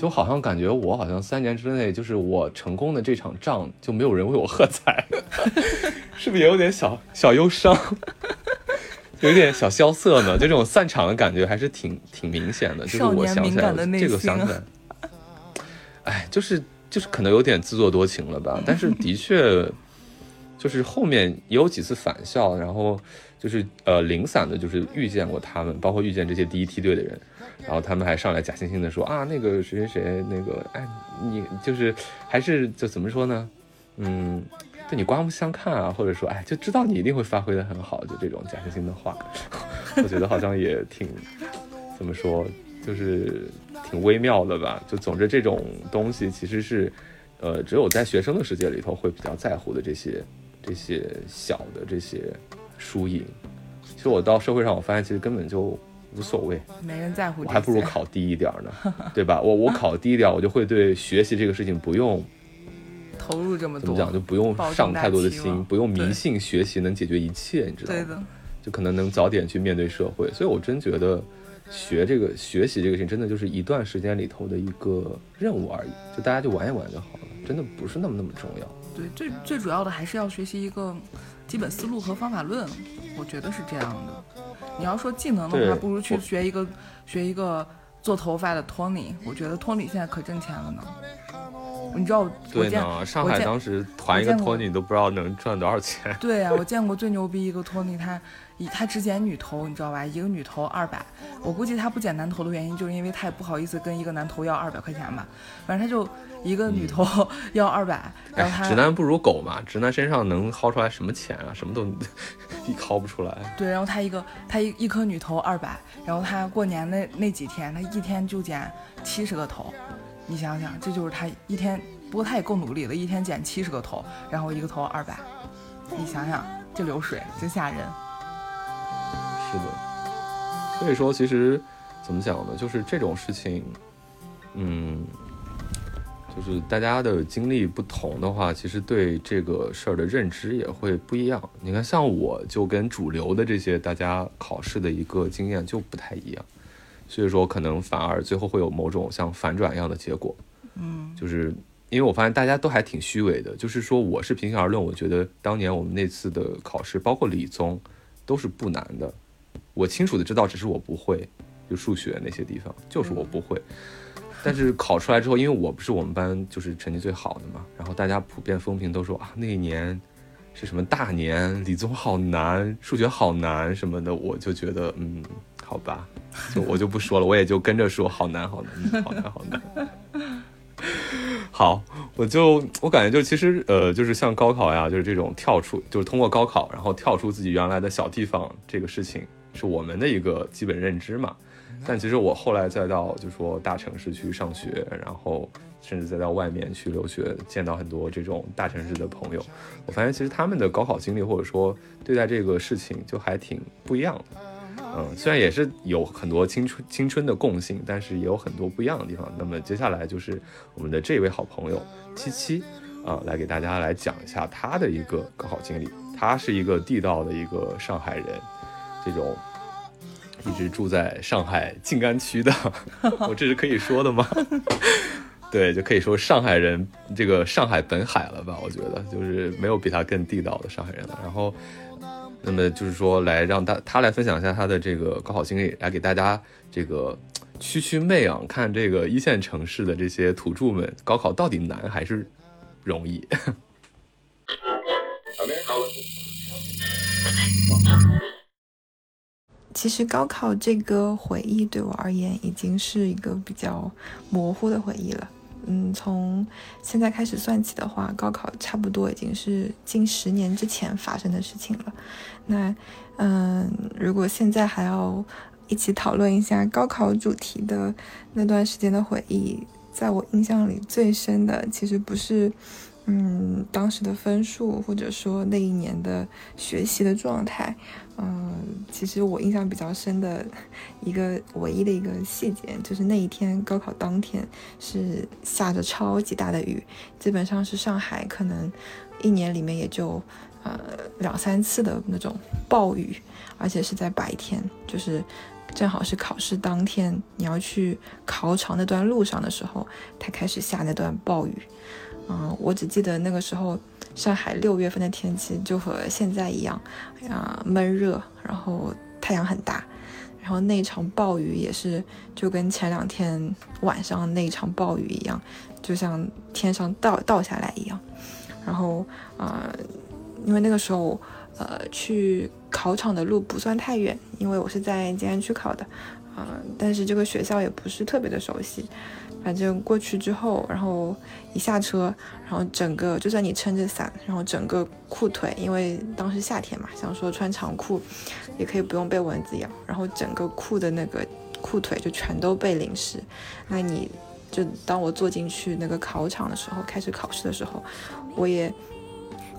S1: 就好像感觉我好像三年之内，就是我成功的这场仗就没有人为我喝彩，是不是也有点小小忧伤，有点小萧瑟呢？就这种散场的感觉还是挺挺明显的。就是我想起来这个想起来，哎，就是就是可能有点自作多情了吧，但是的确。就是后面也有几次返校，然后就是呃零散的，就是遇见过他们，包括遇见这些第一梯队的人，然后他们还上来假惺惺的说啊，那个谁谁谁，那个哎，你就是还是就怎么说呢，嗯，对你刮目相看啊，或者说哎，就知道你一定会发挥的很好，就这种假惺惺的话，我觉得好像也挺怎么说，就是挺微妙的吧。就总之这种东西其实是，呃，只有在学生的世界里头会比较在乎的这些。这些小的这些输赢，其实我到社会上，我发现其实根本就无所谓，
S2: 没人在乎
S1: 我还不如考低一点呢，对吧？我我考低一点，我就会对学习这个事情不用
S2: 投入这么多，
S1: 怎么讲，就不用上太多的心，不用迷信学习能解决一切，你知道吗？
S2: 对的，
S1: 就可能能早点去面对社会。所以我真觉得学这个学习这个事情，真的就是一段时间里头的一个任务而已，就大家就玩一玩就好了，真的不是那么那么重要。
S2: 对，最最主要的还是要学习一个基本思路和方法论，我觉得是这样的。你要说技能的话，不如去学一个学一个做头发的托尼，我觉得托尼现在可挣钱了呢。你知道我见
S1: 对呢，上海当时团一个托尼都不知道能赚多少钱。
S2: 对呀、我见过最牛逼一个托尼，他以他只剪女头，你知道吧？一个女头二百，我估计他不剪男头的原因，就是因为他也不好意思跟一个男头要二百块钱吧。反正他就一个女头 要二百、然后
S1: 哎，
S2: 他
S1: 直男不如狗嘛，直男身上能薅出来什么钱啊？什么都 一薅不出来。
S2: 对，然后他一个他一一颗女头二百，然后他过年那那几天，他一天就剪七十个头，你想想，这就是他一天，不过他也够努力的，一天剪七十个头，然后一个头二百，你想想这流水真吓人。
S1: 是的，所以说其实怎么讲呢？就是这种事情，嗯，就是大家的经历不同的话，其实对这个事儿的认知也会不一样。你看，像我就跟主流的这些大家考试的一个经验就不太一样，所以说可能反而最后会有某种像反转一样的结果。
S2: 嗯，
S1: 就是因为我发现大家都还挺虚伪的，就是说我是平心而论，我觉得当年我们那次的考试，包括理综，都是不难的。我清楚的知道，只是我不会，就数学那些地方，就是我不会。但是考出来之后，因为我不是我们班就是成绩最好的嘛，然后大家普遍风评都说啊，那一年是什么大年，理综好难，数学好难什么的，我就觉得嗯，好吧，就我就不说了，我也就跟着说好难好难，嗯好难 好难。好，我就我感觉就其实呃，就是像高考呀，就是这种跳出，就是通过高考然后跳出自己原来的小地方这个事情，是我们的一个基本认知嘛。但其实我后来再到就说大城市去上学，然后甚至再到外面去留学，见到很多这种大城市的朋友，我发现其实他们的高考经历或者说对待这个事情就还挺不一样的。嗯，虽然也是有很多青春青春的共性，但是也有很多不一样的地方。那么接下来就是我们的这位好朋友七七啊、来给大家来讲一下他的一个高考经历。他是一个地道的一个上海人，这种一直住在上海静安区的，我 这是可以说的吗？对，就可以说上海人这个上海本海了吧？我觉得就是没有比他更地道的上海人了。然后，那么就是说来让他他来分享一下他的这个高考经历，来给大家这个驱驱媚啊，看这个一线城市的这些土著们高考到底难还是容易？
S7: 其实高考这个回忆对我而言已经是一个比较模糊的回忆了。嗯，从现在开始算起的话，高考差不多已经是近十年之前发生的事情了。那，嗯，如果现在还要一起讨论一下高考主题的那段时间的回忆，在我印象里最深的其实不是，嗯，当时的分数，或者说那一年的学习的状态。嗯，其实我印象比较深的一个唯一的一个细节，就是那一天高考当天是下着超级大的雨，基本上是上海可能一年里面也就呃两三次的那种暴雨，而且是在白天，就是正好是考试当天你要去考场那段路上的时候，才开始下那段暴雨。嗯，我只记得那个时候上海六月份的天气就和现在一样，啊、闷热，然后太阳很大，然后那场暴雨也是就跟前两天晚上那场暴雨一样，就像天上倒倒下来一样。然后啊、因为那个时候呃去考场的路不算太远，因为我是在静安区考的，啊、但是这个学校也不是特别的熟悉。反正过去之后，然后一下车，然后整个就算你撑着伞，然后整个裤腿，因为当时夏天嘛，想说穿长裤也可以不用被蚊子咬，然后整个裤的那个裤腿就全都被淋湿。那你就当我坐进去那个考场的时候，开始考试的时候，我也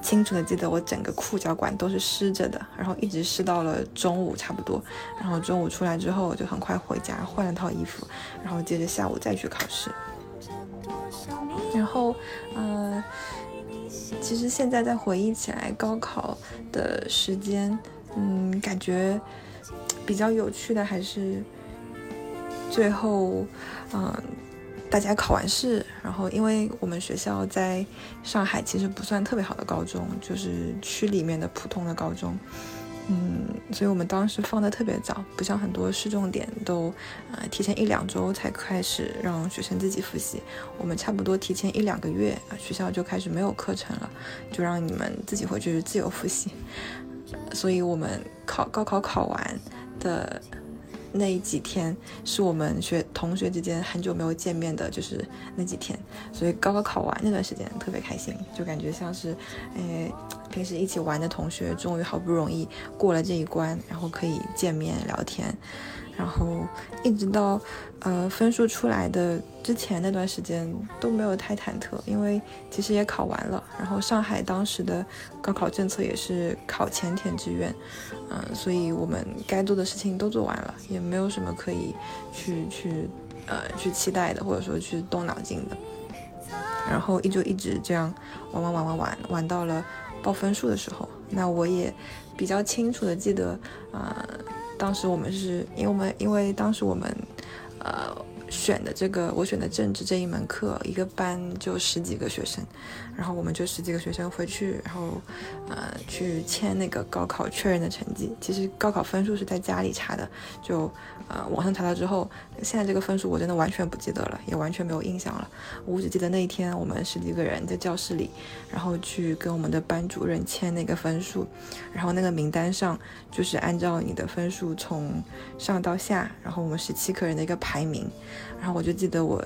S7: 清楚的记得我整个裤脚管都是湿着的，然后一直湿到了中午差不多，然后中午出来之后我就很快回家换了套衣服，然后接着下午再去考试。然后，呃，其实现在再回忆起来高考的时间，嗯，感觉比较有趣的还是最后，嗯、大家考完试，然后因为我们学校在上海其实不算特别好的高中，就是区里面的普通的高中。嗯，所以我们当时放的特别早，不像很多市重点都，呃，提前一两周才开始让学生自己复习。我们差不多提前一两个月啊，学校就开始没有课程了，就让你们自己回去自由复习。所以我们考高考考完的。那几天是我们学同学之间很久没有见面的，就是那几天，所以高考考完那段时间特别开心，就感觉像是，诶，平时一起玩的同学终于好不容易过了这一关，然后可以见面聊天。然后一直到，呃，分数出来的之前那段时间都没有太忐忑，因为其实也考完了。然后上海当时的高考政策也是考前填志愿，嗯，所以我们该做的事情都做完了，也没有什么可以去去，呃，去期待的，或者说去动脑筋的。然后一就一直这样玩玩玩玩玩玩到了报分数的时候，那我也比较清楚的记得，啊。当时我们是因为我们因为当时我们，呃。选的这个，我选的政治这一门课，一个班就十几个学生，然后我们就十几个学生回去，然后，呃，去签那个高考确认的成绩。其实高考分数是在家里查的，就，呃，网上查到之后，现在这个分数我真的完全不记得了，也完全没有印象了。我只记得那一天我们十几个人在教室里，然后去跟我们的班主任签那个分数，然后那个名单上就是按照你的分数从上到下，然后我们十七个人的一个排名。然后我就记得我，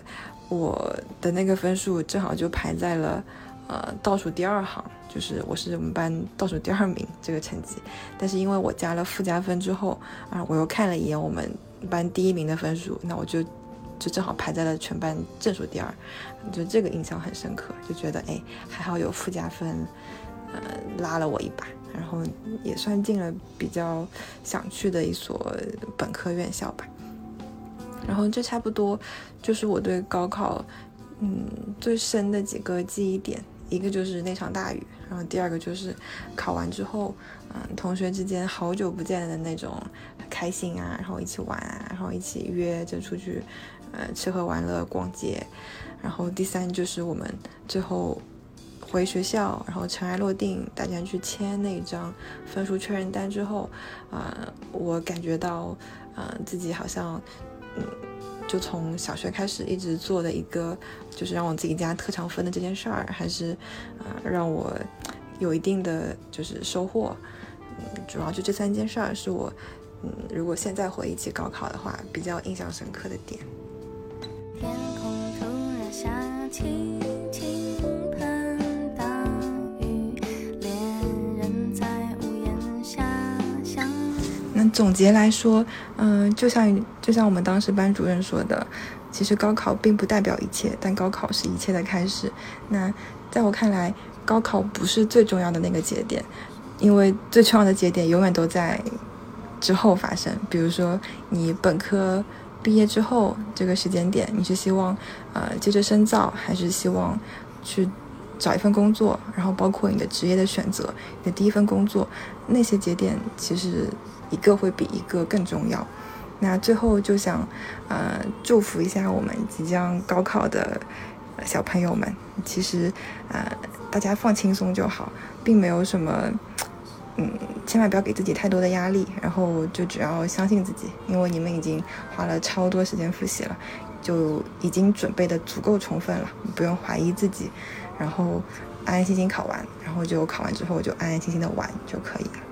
S7: 我的那个分数正好就排在了，呃，倒数第二行，就是我是我们班倒数第二名这个成绩。但是因为我加了附加分之后，啊，我又看了一眼我们班第一名的分数，那我就就正好排在了全班正数第二，就这个印象很深刻，就觉得哎，还好有附加分，呃，拉了我一把，然后也算进了比较想去的一所本科院校吧。然后这差不多就是我对高考，嗯，最深的几个记忆点。一个就是那场大雨，然后第二个就是考完之后，嗯，同学之间好久不见的那种开心啊，然后一起玩啊，然后一起约着出去，呃，吃喝玩乐、逛街。然后第三就是我们最后回学校，然后尘埃落定，大家去签那张分数确认单之后，啊，我感觉到，嗯，自己好像。嗯，就从小学开始一直做的一个，就是让我自己加特长分的这件事儿，还是啊让我有一定的就是收获。嗯，主要就这三件事儿是我，嗯，如果现在回忆起高考的话，比较印象深刻的点。天空突然下起。总结来说，嗯，就像就像我们当时班主任说的，其实高考并不代表一切，但高考是一切的开始。那在我看来，高考不是最重要的那个节点，因为最重要的节点永远都在之后发生。比如说，你本科毕业之后这个时间点，你是希望呃接着深造，还是希望去找一份工作？然后包括你的职业的选择，你的第一份工作，那些节点其实。一个会比一个更重要。那最后就想，呃，祝福一下我们即将高考的小朋友们。其实，呃，大家放轻松就好，并没有什么，嗯，千万不要给自己太多的压力。然后就只要相信自己，因为你们已经花了超多时间复习了，就已经准备的足够充分了，不用怀疑自己。然后安安心心考完，然后就考完之后就安安心心的玩就可以了。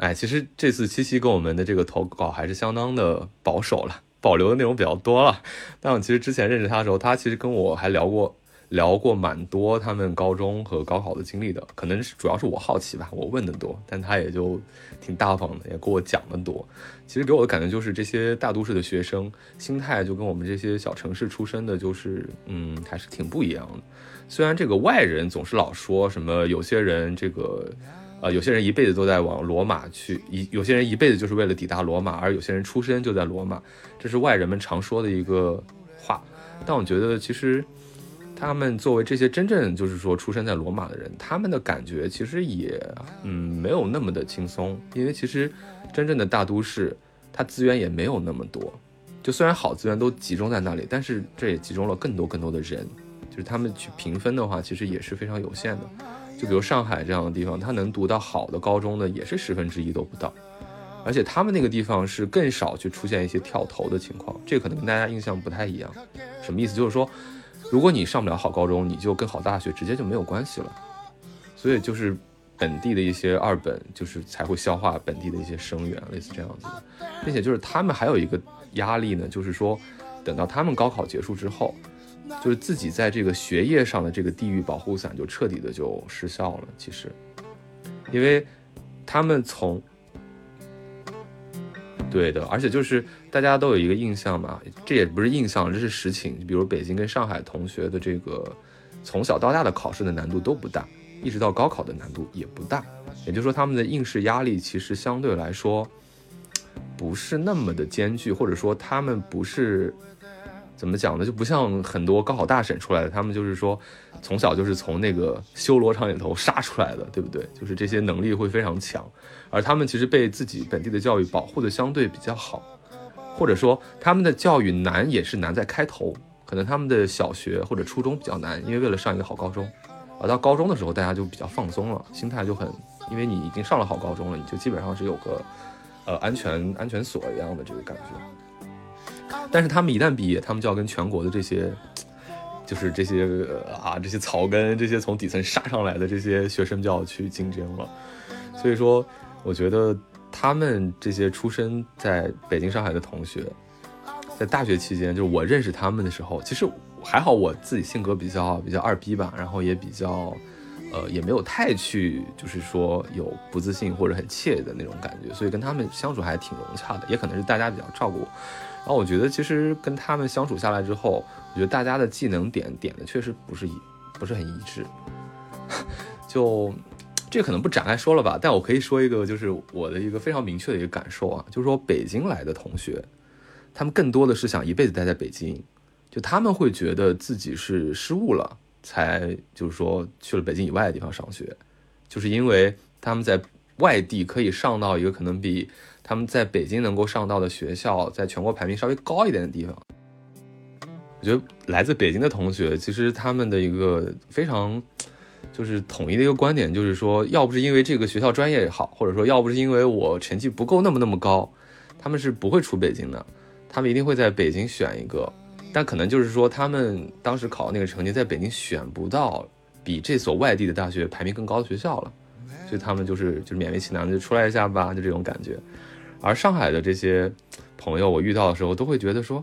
S1: 哎，其实这次七夕跟我们的这个投稿还是相当的保守了，保留的内容比较多了。但我其实之前认识他的时候，他其实跟我还聊过，聊过蛮多他们高中和高考的经历的。可能是主要是我好奇吧，我问的多，但他也就挺大方的，也跟我讲的多。其实给我的感觉就是这些大都市的学生心态就跟我们这些小城市出身的，就是嗯，还是挺不一样的。虽然这个外人总是老说什么，有些人这个。呃，有些人一辈子都在往罗马去，一有些人一辈子就是为了抵达罗马，而有些人出生就在罗马，这是外人们常说的一个话。但我觉得其实他们作为这些真正就是说出生在罗马的人，他们的感觉其实也嗯没有那么的轻松，因为其实真正的大都市，它资源也没有那么多。就虽然好资源都集中在那里，但是这也集中了更多更多的人，就是他们去评分的话，其实也是非常有限的。就比如上海这样的地方，他能读到好的高中的也是十分之一都不到，而且他们那个地方是更少去出现一些跳头的情况，这可能跟大家印象不太一样。什么意思？就是说，如果你上不了好高中，你就跟好大学直接就没有关系了。所以就是本地的一些二本，就是才会消化本地的一些生源，类似这样子的，并且就是他们还有一个。压力呢，就是说，等到他们高考结束之后，就是自己在这个学业上的这个地域保护伞就彻底的就失效了。其实，因为他们从对的，而且就是大家都有一个印象嘛，这也不是印象，这是实情。比如北京跟上海同学的这个从小到大的考试的难度都不大，一直到高考的难度也不大。也就是说，他们的应试压力其实相对来说。不是那么的艰巨，或者说他们不是怎么讲呢？就不像很多高考大省出来的，他们就是说从小就是从那个修罗场里头杀出来的，对不对？就是这些能力会非常强，而他们其实被自己本地的教育保护的相对比较好，或者说他们的教育难也是难在开头，可能他们的小学或者初中比较难，因为为了上一个好高中，而到高中的时候大家就比较放松了，心态就很，因为你已经上了好高中了，你就基本上是有个。呃，安全安全锁一样的这个感觉，但是他们一旦毕业，他们就要跟全国的这些，就是这些啊，这些草根，这些从底层杀上来的这些学生就要去竞争了。所以说，我觉得他们这些出生在北京、上海的同学，在大学期间，就是我认识他们的时候，其实还好，我自己性格比较比较二逼吧，然后也比较。呃，也没有太去，就是说有不自信或者很怯的那种感觉，所以跟他们相处还挺融洽的，也可能是大家比较照顾我。然后我觉得其实跟他们相处下来之后，我觉得大家的技能点点的确实不是一不是很一致。就这可能不展开说了吧，但我可以说一个，就是我的一个非常明确的一个感受啊，就是说北京来的同学，他们更多的是想一辈子待在北京，就他们会觉得自己是失误了。才就是说去了北京以外的地方上学，就是因为他们在外地可以上到一个可能比他们在北京能够上到的学校，在全国排名稍微高一点的地方。我觉得来自北京的同学，其实他们的一个非常就是统一的一个观点，就是说，要不是因为这个学校专业好，或者说要不是因为我成绩不够那么那么高，他们是不会出北京的，他们一定会在北京选一个。但可能就是说，他们当时考那个成绩，在北京选不到比这所外地的大学排名更高的学校了，所以他们就是就是勉为其难的就出来一下吧，就这种感觉。而上海的这些朋友，我遇到的时候都会觉得说，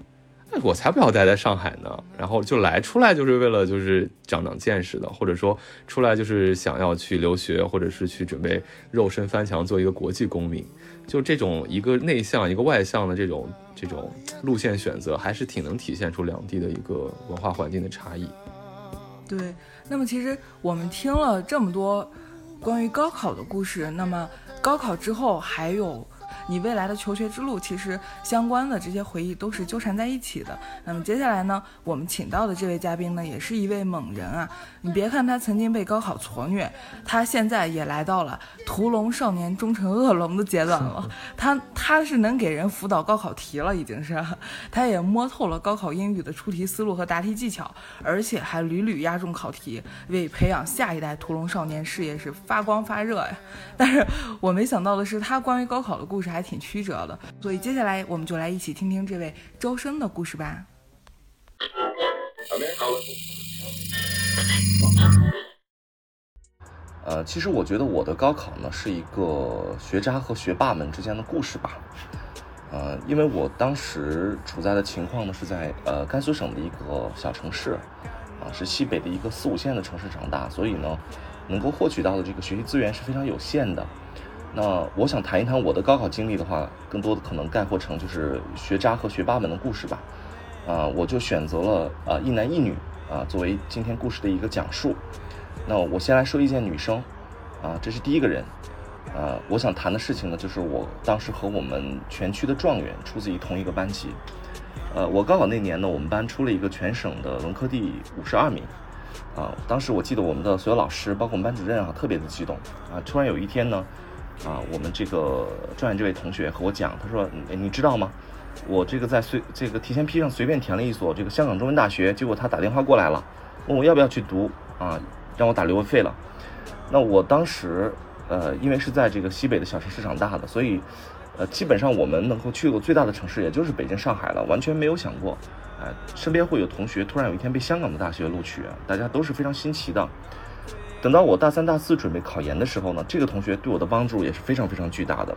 S1: 哎，我才不要待在上海呢，然后就来出来就是为了就是长长见识的，或者说出来就是想要去留学，或者是去准备肉身翻墙做一个国际公民。就这种一个内向一个外向的这种这种路线选择，还是挺能体现出两地的一个文化环境的差异。
S2: 对，那么其实我们听了这么多关于高考的故事，那么高考之后还有。你未来的求学之路，其实相关的这些回忆都是纠缠在一起的。那么接下来呢，我们请到的这位嘉宾呢，也是一位猛人啊！你别看他曾经被高考挫虐，他现在也来到了屠龙少年终成恶龙的阶段了。他他是能给人辅导高考题了，已经是，他也摸透了高考英语的出题思路和答题技巧，而且还屡屡压中考题，为培养下一代屠龙少年事业是发光发热呀！但是我没想到的是，他关于高考的故事还。还挺曲折的，所以接下来我们就来一起听听这位周深的故事吧。
S8: 呃，其实我觉得我的高考呢是一个学渣和学霸们之间的故事吧。呃，因为我当时处在的情况呢是在呃甘肃省的一个小城市，啊是西北的一个四五线的城市长大，所以呢能够获取到的这个学习资源是非常有限的。那我想谈一谈我的高考经历的话，更多的可能概括成就是学渣和学霸们的故事吧。啊，我就选择了啊一男一女啊作为今天故事的一个讲述。那我先来说一件女生，啊，这是第一个人。啊，我想谈的事情呢，就是我当时和我们全区的状元出自于同一个班级。呃，我高考那年呢，我们班出了一个全省的文科第五十二名。啊，当时我记得我们的所有老师，包括我们班主任啊，特别的激动啊。突然有一天呢，啊，我们这个状元这位同学和我讲，他说：“你知道吗？我这个在随这个提前批上随便填了一所这个香港中文大学，结果他打电话过来了，问我要不要去读啊，让我打留学费了。那我当时呃，因为是在这个西北的小城市长大的，所以呃，基本上我们能够去过最大的城市也就是北京、上海了，完全没有想过。”哎，身边会有同学突然有一天被香港的大学录取，大家都是非常新奇的。等到我大三、大四准备考研的时候呢，这个同学对我的帮助也是非常非常巨大的。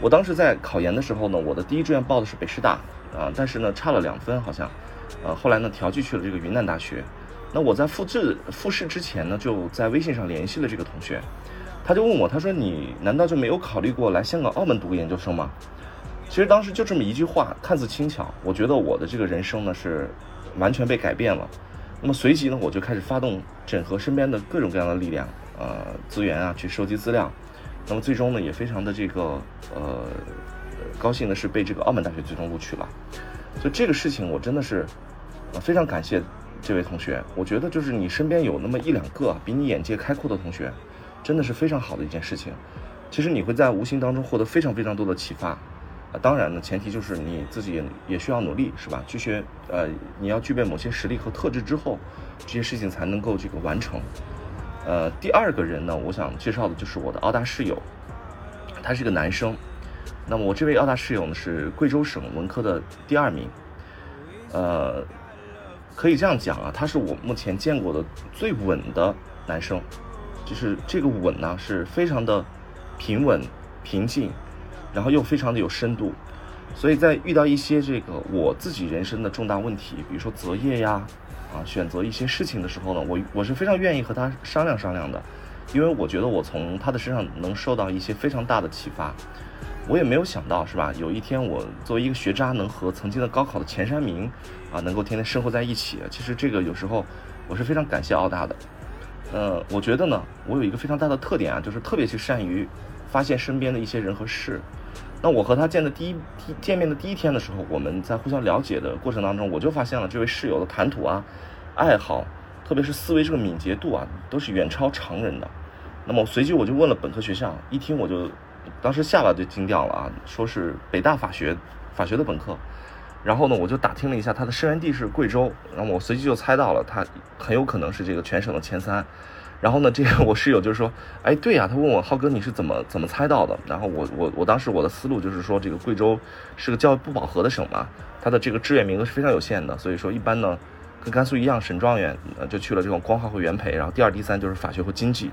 S8: 我当时在考研的时候呢，我的第一志愿报的是北师大啊，但是呢差了两分好像，呃，后来呢调剂去了这个云南大学。那我在复制复试之前呢，就在微信上联系了这个同学，他就问我，他说你难道就没有考虑过来香港、澳门读个研究生吗？其实当时就这么一句话，看似轻巧，我觉得我的这个人生呢是完全被改变了。那么随即呢，我就开始发动整合身边的各种各样的力量，呃，资源啊，去收集资料。那么最终呢，也非常的这个呃高兴的是被这个澳门大学最终录取了。所以这个事情我真的是呃非常感谢这位同学。我觉得就是你身边有那么一两个比你眼界开阔的同学，真的是非常好的一件事情。其实你会在无形当中获得非常非常多的启发。啊，当然呢，前提就是你自己也也需要努力，是吧？去学，呃，你要具备某些实力和特质之后，这些事情才能够这个完成。呃，第二个人呢，我想介绍的就是我的澳大室友，他是个男生。那么我这位澳大室友呢，是贵州省文科的第二名。呃，可以这样讲啊，他是我目前见过的最稳的男生，就是这个稳呢，是非常的平稳平静。然后又非常的有深度，所以在遇到一些这个我自己人生的重大问题，比如说择业呀，啊选择一些事情的时候呢，我我是非常愿意和他商量商量的，因为我觉得我从他的身上能受到一些非常大的启发。我也没有想到是吧？有一天我作为一个学渣，能和曾经的高考的前三名啊，能够天天生活在一起。其实这个有时候我是非常感谢澳大的。呃，我觉得呢，我有一个非常大的特点啊，就是特别去善于发现身边的一些人和事。那我和他见的第一见面的第一天的时候，我们在互相了解的过程当中，我就发现了这位室友的谈吐啊、爱好，特别是思维这个敏捷度啊，都是远超常人的。那么随即我就问了本科学校，一听我就当时下巴就惊掉了啊，说是北大法学法学的本科。然后呢，我就打听了一下他的生源地是贵州，然后我随即就猜到了他很有可能是这个全省的前三。然后呢，这个我室友就是说，哎，对呀，他问我浩哥你是怎么怎么猜到的？然后我我我当时我的思路就是说，这个贵州是个教育不饱和的省嘛，它的这个志愿名额是非常有限的，所以说一般呢，跟甘肃一样，省状元呃就去了这种光华和元培，然后第二、第三就是法学和经济。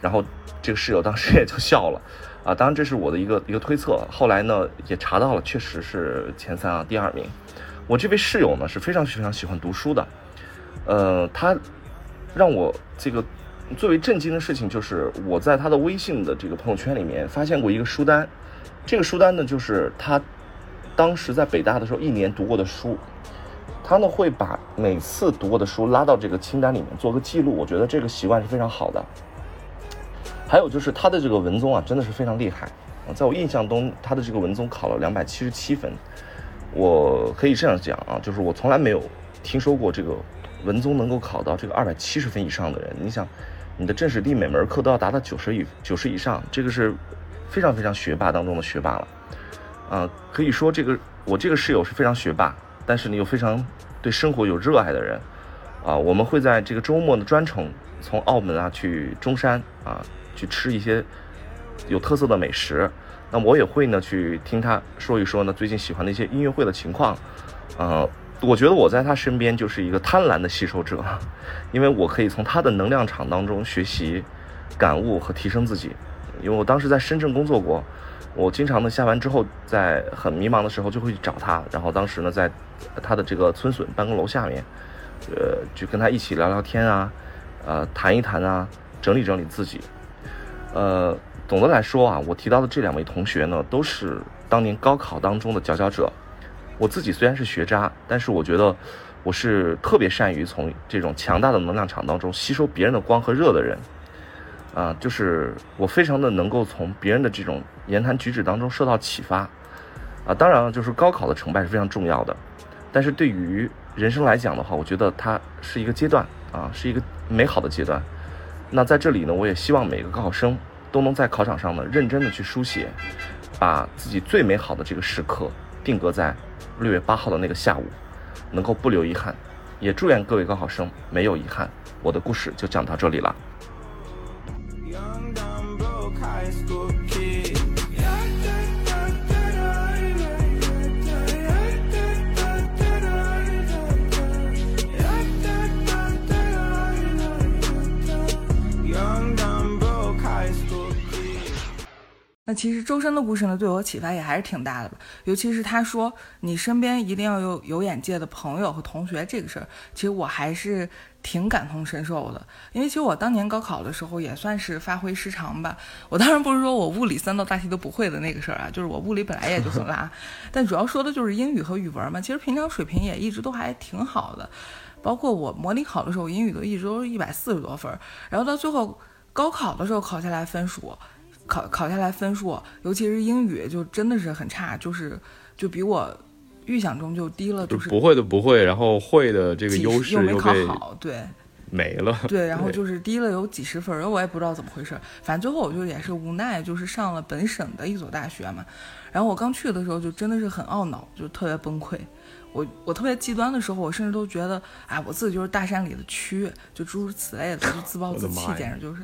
S8: 然后这个室友当时也就笑了，啊，当然这是我的一个一个推测。后来呢也查到了，确实是前三啊，第二名。我这位室友呢是非常非常喜欢读书的，呃，他让我这个。最为震惊的事情就是，我在他的微信的这个朋友圈里面发现过一个书单，这个书单呢，就是他当时在北大的时候一年读过的书，他呢会把每次读过的书拉到这个清单里面做个记录，我觉得这个习惯是非常好的。还有就是他的这个文综啊，真的是非常厉害，在我印象中，他的这个文综考了两百七十七分，我可以这样讲啊，就是我从来没有听说过这个文综能够考到这个二百七十分以上的人，你想。你的政史地每门课都要达到九十以九十以上，这个是非常非常学霸当中的学霸了，啊，可以说这个我这个室友是非常学霸，但是呢又非常对生活有热爱的人，啊，我们会在这个周末呢专程从澳门啊去中山啊去吃一些有特色的美食，那我也会呢去听他说一说呢最近喜欢的一些音乐会的情况，呃。我觉得我在他身边就是一个贪婪的吸收者，因为我可以从他的能量场当中学习、感悟和提升自己。因为我当时在深圳工作过，我经常呢下班之后在很迷茫的时候就会去找他，然后当时呢在他的这个村损办公楼下面，呃，就跟他一起聊聊天啊，呃，谈一谈啊，整理整理自己。呃，总的来说啊，我提到的这两位同学呢，都是当年高考当中的佼佼者。我自己虽然是学渣，但是我觉得我是特别善于从这种强大的能量场当中吸收别人的光和热的人，啊，就是我非常的能够从别人的这种言谈举止当中受到启发，啊，当然了，就是高考的成败是非常重要的，但是对于人生来讲的话，我觉得它是一个阶段，啊，是一个美好的阶段。那在这里呢，我也希望每个高考生都能在考场上呢，认真的去书写，把自己最美好的这个时刻定格在六月八号的那个下午，能够不留遗憾。也祝愿各位高考生没有遗憾。我的故事就讲到这里了。
S2: 那其实周深的故事呢，对我启发也还是挺大的吧。尤其是他说你身边一定要有有眼界的朋友和同学这个事儿，其实我还是挺感同身受的。因为其实我当年高考的时候也算是发挥失常吧。我当然不是说我物理三道大题都不会的那个事儿啊，就是我物理本来也就很拉，但主要说的就是英语和语文嘛。其实平常水平也一直都还挺好的，包括我模拟考的时候，英语都一直都是一百四十多分儿，然后到最后高考的时候考下来分数。考考下来分数，尤其是英语就真的是很差，就是就比我预想中就低了，
S1: 就是不会的不会，然后会的这个优势
S2: 又没考好，对
S1: 没了。
S2: 对，然后就是低了有几十分儿，我也不知道怎么回事，反正最后我就也是无奈，就是上了本省的一所大学嘛。然后我刚去的时候就真的是很懊恼，就特别崩溃。我我特别极端的时候，我甚至都觉得，哎，我自己就是大山里的蛆，就诸如此类的，就自暴自弃简直就是。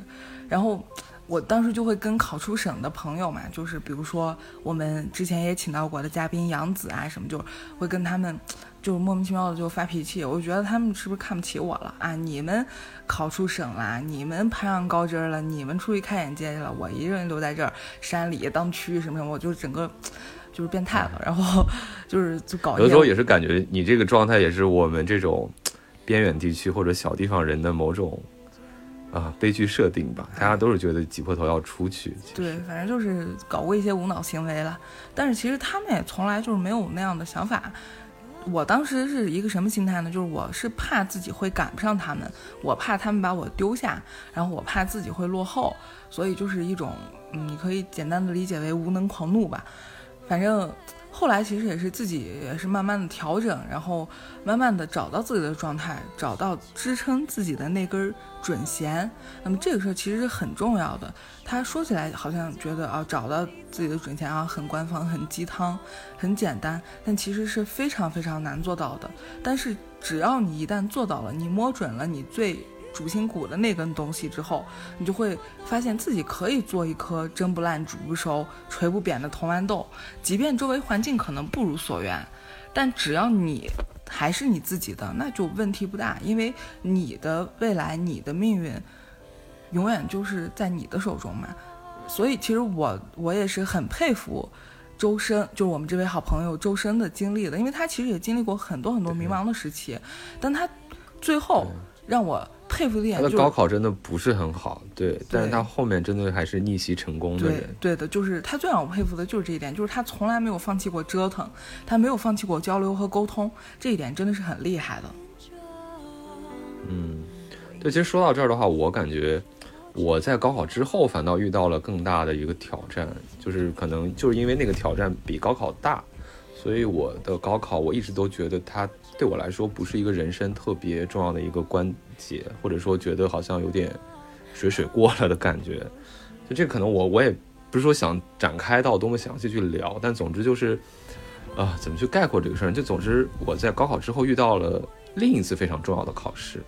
S2: 然后我当时就会跟考出省的朋友嘛，就是比如说我们之前也请到过的嘉宾杨紫啊什么，就会跟他们就是莫名其妙的就发脾气。我觉得他们是不是看不起我了啊？你们考出省了，你们攀上高枝儿了，你们出去开眼界去了，我一个人留在这儿山里当蛆什么什么，我就整个。就是变态了，然后就是就搞
S1: 有的时候也是感觉你这个状态也是我们这种边远地区或者小地方人的某种啊悲剧设定吧，大家都是觉得挤破头要出去。
S2: 对，反正就是搞过一些无脑行为了。但是其实他们也从来就是没有那样的想法。我当时是一个什么心态呢？就是我是怕自己会赶不上他们，我怕他们把我丢下，然后我怕自己会落后，所以就是一种，嗯，你可以简单的理解为无能狂怒吧。反正后来其实也是自己也是慢慢的调整，然后慢慢的找到自己的状态，找到支撑自己的那根准弦。那么这个事儿其实是很重要的。他说起来好像觉得啊，找到自己的准弦啊，很官方、很鸡汤、很简单，但其实是非常非常难做到的。但是只要你一旦做到了，你摸准了你最主心骨的那根东西之后，你就会发现自己可以做一颗蒸不烂、煮不熟、锤不扁的铜豌豆，即便周围环境可能不如所愿，但只要你还是你自己的，那就问题不大，因为你的未来、你的命运，永远就是在你的手中嘛。所以其实我我也是很佩服周深，就是我们这位好朋友周深的经历的，因为他其实也经历过很多很多迷茫的时期，但他最后让我佩服的一点就是
S1: 他的高考真的不是很好，对，但是他后面真的还是逆袭成功的人。
S2: 对的，就是他最让我佩服的就是这一点，就是他从来没有放弃过折腾，他没有放弃过交流和沟通，这一点真的是很厉害的。
S1: 嗯，对，其实说到这儿的话，我感觉我在高考之后反倒遇到了更大的一个挑战，就是可能就是因为那个挑战比高考大，所以我的高考我一直都觉得它对我来说不是一个人生特别重要的一个关节，或者说觉得好像有点水水过了的感觉。就这可能我我也不是说想展开到多么详细去聊，但总之就是，啊、怎么去概括这个事儿？就总之我在高考之后遇到了另一次非常重要的考试。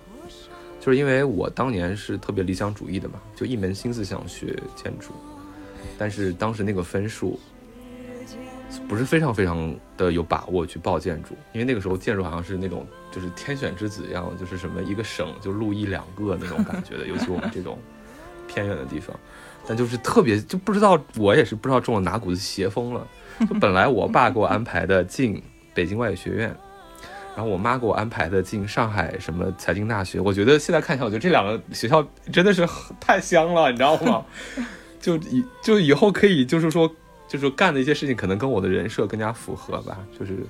S1: 就是因为我当年是特别理想主义的嘛，就一门心思想学建筑，但是当时那个分数不是非常非常的有把握去报建筑，因为那个时候建筑好像是那种就是天选之子一样，就是什么一个省就录一两个那种感觉的，尤其我们这种偏远的地方，但就是特别就不知道我也是不知道中了哪股子邪风了，就本来我爸给我安排的进北京外语学院。然后我妈给我安排的进上海什么财经大学，我觉得现在看起来，我觉得这两个学校真的是太香了，你知道吗？就以就以后可以就是说，就是干的一些事情可能跟我的人设更加符合吧。就是，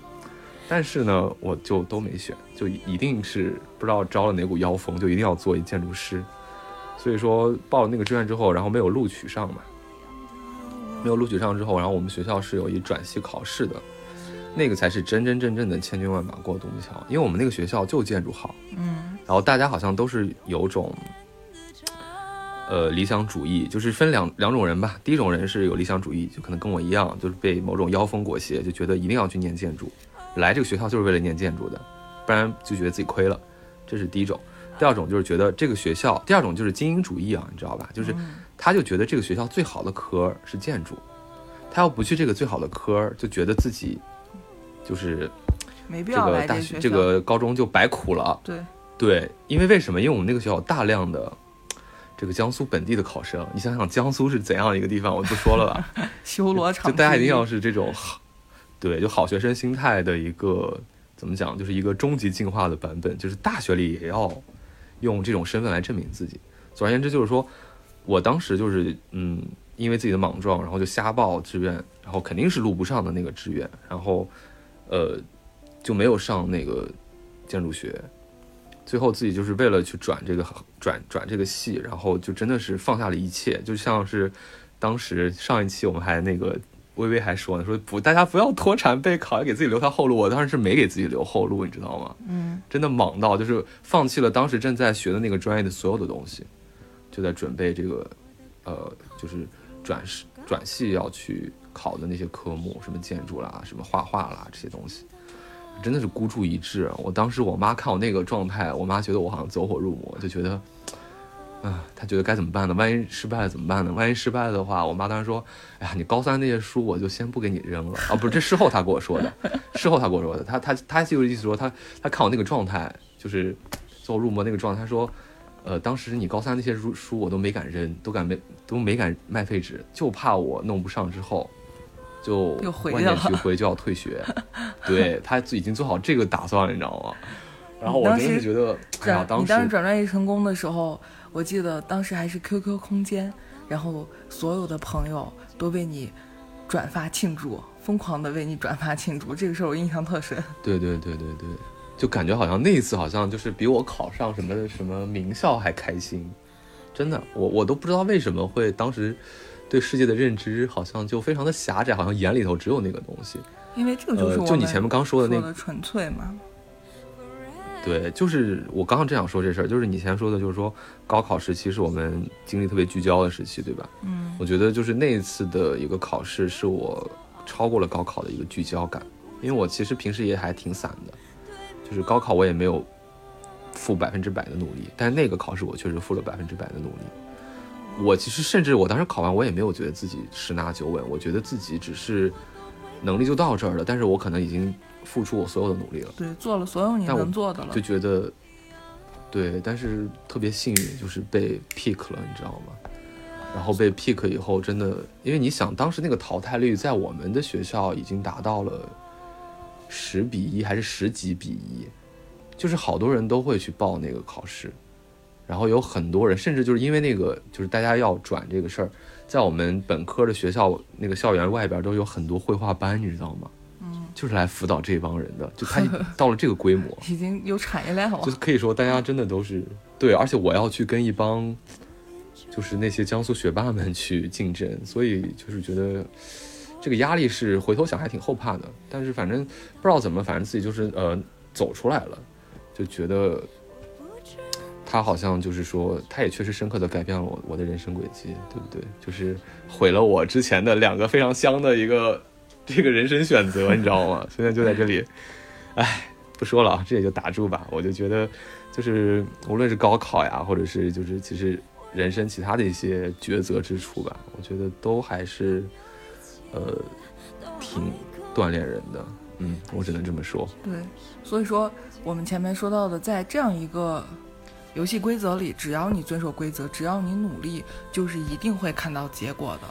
S1: 但是呢，我就都没选，就一定是不知道招了哪股妖风，就一定要做一建筑师。所以说报了那个志愿之后，然后没有录取上嘛，没有录取上之后，然后我们学校是有一转系考试的。那个才是真真正正的千军万马过独木桥。因为我们那个学校就建筑好，
S2: 嗯
S1: 然后大家好像都是有种，呃，理想主义，就是分两两种人吧。第一种人是有理想主义，就可能跟我一样，就是被某种妖风裹挟，就觉得一定要去念建筑，来这个学校就是为了念建筑的，不然就觉得自己亏了。这是第一种。第二种就是觉得这个学校，第二种就是精英主义啊，你知道吧？就是他就觉得这个学校最好的科是建筑，他要不去这个最好的科，就觉得自己就是这
S2: 没必要
S1: 个大学
S2: 这
S1: 个高中就白苦了。
S2: 对，
S1: 对，因为为什么？因为我们那个学校有大量的这个江苏本地的考生，你想想江苏是怎样的一个地方，我不说了吧，
S2: 修罗场
S1: 就大家一定要是这种，对，就好学生心态的一个怎么讲，就是一个终极进化的版本，就是大学里也要用这种身份来证明自己。总而言之，就是说我当时就是嗯，因为自己的莽撞，然后就瞎报志愿，然后肯定是录不上的那个志愿，然后呃就没有上那个建筑学。最后自己就是为了去转这个转转这个系，然后就真的是放下了一切，就像是当时上一期我们还那个微微还说呢，说不大家不要脱产备考，要给自己留条后路。我当时是没给自己留后路，你知道吗？
S2: 嗯，
S1: 真的莽到就是放弃了当时正在学的那个专业的所有的东西，就在准备这个呃就是转系转系要去考的那些科目，什么建筑啦，什么画画啦这些东西。真的是孤注一掷。我当时我妈看我那个状态，我妈觉得我好像走火入魔，就觉得，啊，她觉得该怎么办呢？万一失败了怎么办呢？万一失败了的话，我妈当时说，哎呀，你高三那些书我就先不给你扔了啊！不是，这事后她跟我说的，事后她跟我说的，她她她就是意思说，她她看我那个状态，就是走火入魔那个状态，她说。呃，当时你高三那些书书我都没敢扔，都敢没都没敢卖废纸，就怕我弄不上之后，就万念
S2: 了
S1: 俱灰，就要退学。对他已经做好这个打算了，你知道吗？然后我
S2: 当
S1: 真的觉得，哎呀，当时
S2: 你当时转专业成功的时候，我记得当时还是 QQ 空间，然后所有的朋友都为你转发庆祝，疯狂的为你转发庆祝，这个事儿我印象特深。
S1: 对对对对对，就感觉好像那一次好像就是比我考上什么什么名校还开心，真的，我我都不知道为什么会当时对世界的认知好像就非常的狭窄，好像眼里头只有那个东西。
S2: 因为这个就是
S1: 就你前面刚说的那
S2: 个纯粹嘛。
S1: 对，就是我刚刚正想说这事儿，就是你前说的，就是说高考时期是我们精力特别聚焦的时期，对吧？
S2: 嗯
S1: 我觉得就是那一次的一个考试，是我超过了高考的一个聚焦感，因为我其实平时也还挺散的，就是高考我也没有付百分之百的努力，但是那个考试我确实付了百分之百的努力。我其实甚至我当时考完，我也没有觉得自己十拿九稳，我觉得自己只是能力就到这儿了，但是我可能已经付出我所有的努力了。
S2: 对，做了所有你能做的了
S1: 就。觉得，对，但是特别幸运，就是被 pick 了，你知道吗？然后被 pick 以后，真的，因为你想，当时那个淘汰率在我们的学校已经达到了十比一还是十几比一，就是好多人都会去报那个考试，然后有很多人，甚至就是因为那个，就是大家要转这个事儿，在我们本科的学校那个校园外边都有很多绘画班，你知道吗？
S2: 嗯，
S1: 就是来辅导这帮人的，就他到了这个规模，
S2: 已经有产业链了。
S1: 就是可以说大家真的都是对，而且我要去跟一帮就是那些江苏学霸们去竞争，所以就是觉得这个压力是回头想还挺后怕的。但是反正不知道怎么，反正自己就是呃走出来了，就觉得他好像就是说，他也确实深刻的改变了我我的人生轨迹，对不对？就是毁了我之前的两个非常香的一个这个人生选择，你知道吗？现在就在这里，哎。不说了啊，这也就打住吧。我就觉得，就是无论是高考呀，或者是就是其实人生其他的一些抉择之处吧，我觉得都还是呃挺锻炼人的。嗯，我只能这么说。
S2: 对，所以说我们前面说到的，在这样一个游戏规则里，只要你遵守规则，只要你努力，就是一定会看到结果的。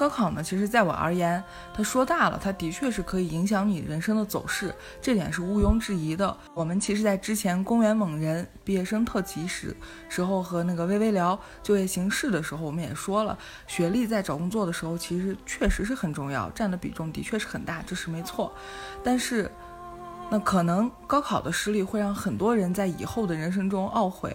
S2: 高考呢，其实在我而言，它说大了，它的确是可以影响你人生的走势，这点是毋庸置疑的。我们其实，在之前公园猛人毕业生特辑时时候和那个微微聊就业形势的时候，我们也说了，学历在找工作的时候其实确实是很重要，占的比重的确是很大，这是没错。但是，那可能高考的失利会让很多人在以后的人生中懊悔。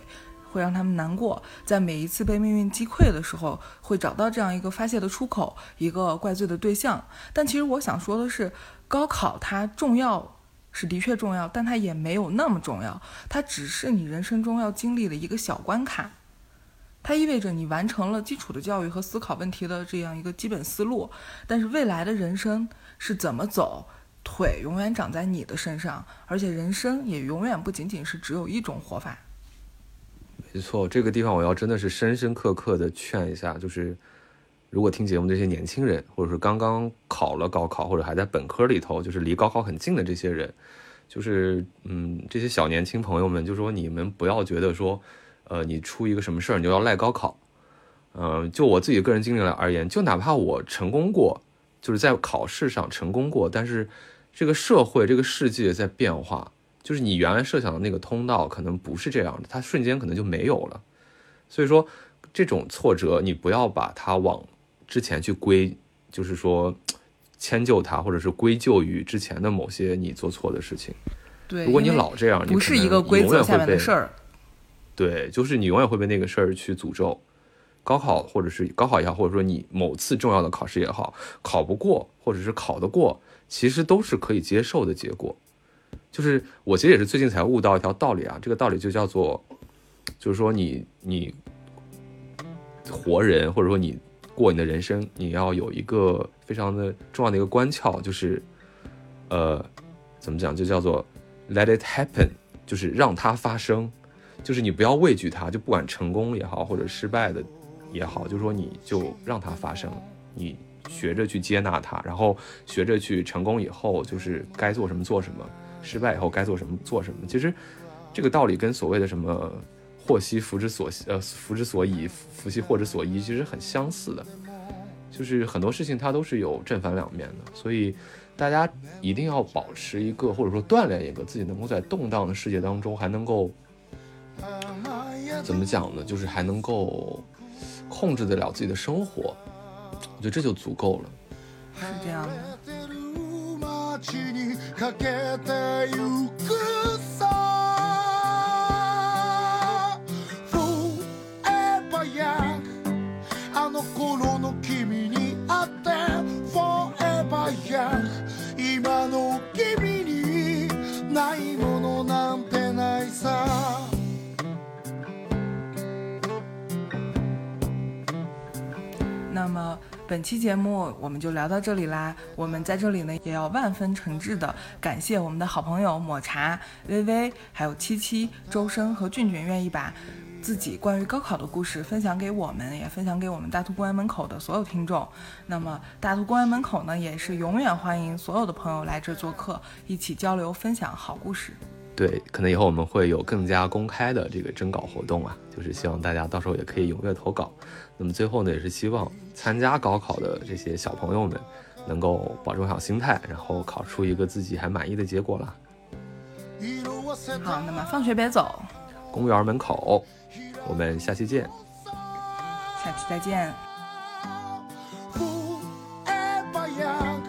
S2: 会让他们难过，在每一次被命运击溃的时候，会找到这样一个发泄的出口，一个怪罪的对象。但其实我想说的是，高考它重要是的确重要，但它也没有那么重要，它只是你人生中要经历的一个小关卡。它意味着你完成了基础的教育和思考问题的这样一个基本思路，但是未来的人生是怎么走，腿永远长在你的身上，而且人生也永远不仅仅是只有一种活法。
S1: 没错，这个地方我要真的是深深刻刻的劝一下，就是如果听节目这些年轻人，或者是刚刚考了高考，或者还在本科里头，就是离高考很近的这些人，就是嗯，这些小年轻朋友们，就说你们不要觉得说，呃，你出一个什么事儿你就要赖高考，嗯，就我自己个人经历来而言，就哪怕我成功过，就是在考试上成功过，但是这个社会这个世界在变化。就是你原来设想的那个通道可能不是这样的，它瞬间可能就没有了。所以说，这种挫折你不要把它往之前去归，就是说迁就它，或者是归咎于之前的某些你做错的事情。
S2: 对，
S1: 如果你老这样，
S2: 不是一个规则下面的事儿。
S1: 对，就是你永远会被那个事儿去诅咒。高考或者是高考也好，或者说你某次重要的考试也好，考不过或者是考得过，其实都是可以接受的结果。就是我其实也是最近才悟到一条道理啊，这个道理就叫做，就是说你你活人或者说你过你的人生，你要有一个非常的重要的一个关窍，就是呃怎么讲就叫做 let it happen，就是让它发生，就是你不要畏惧它，就不管成功也好或者失败的也好，就是说你就让它发生，你学着去接纳它，然后学着去成功以后就是该做什么做什么。失败以后该做什么做什么，其实这个道理跟所谓的什么“祸兮福之所呃福之所以，福兮祸之所依”其实很相似的，就是很多事情它都是有正反两面的，所以大家一定要保持一个或者说锻炼一个自己能够在动荡的世界当中还能够怎么讲呢？就是还能够控制得了自己的生活，我觉得这就足够了。
S2: 是这样的。
S3: にかけてゆくさ。Forever young あの頃の君に会って。Forever young 今の君にないものなんてないさ。
S2: 那么本期节目我们就聊到这里啦。我们在这里呢，也要万分诚挚的感谢我们的好朋友抹茶、微微，还有七七、周深和俊俊，愿意把自己关于高考的故事分享给我们，也分享给我们大图公园门口的所有听众。那么大图公园门口呢，也是永远欢迎所有的朋友来这做客，一起交流分享好故事。
S1: 对，可能以后我们会有更加公开的这个征稿活动啊，就是希望大家到时候也可以踊跃投稿。那么最后呢，也是希望参加高考的这些小朋友们能够保重好心态，然后考出一个自己还满意的结果啦。
S2: 好，那么放学别走，
S1: 公园门口，我们下期见。
S2: 下期再见。
S3: Forever young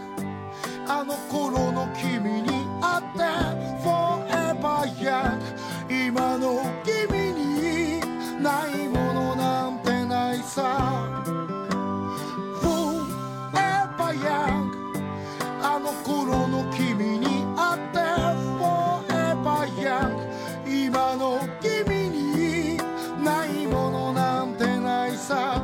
S3: さ。どあの頃の君に会って。も今の君に。ないものなんてないさ。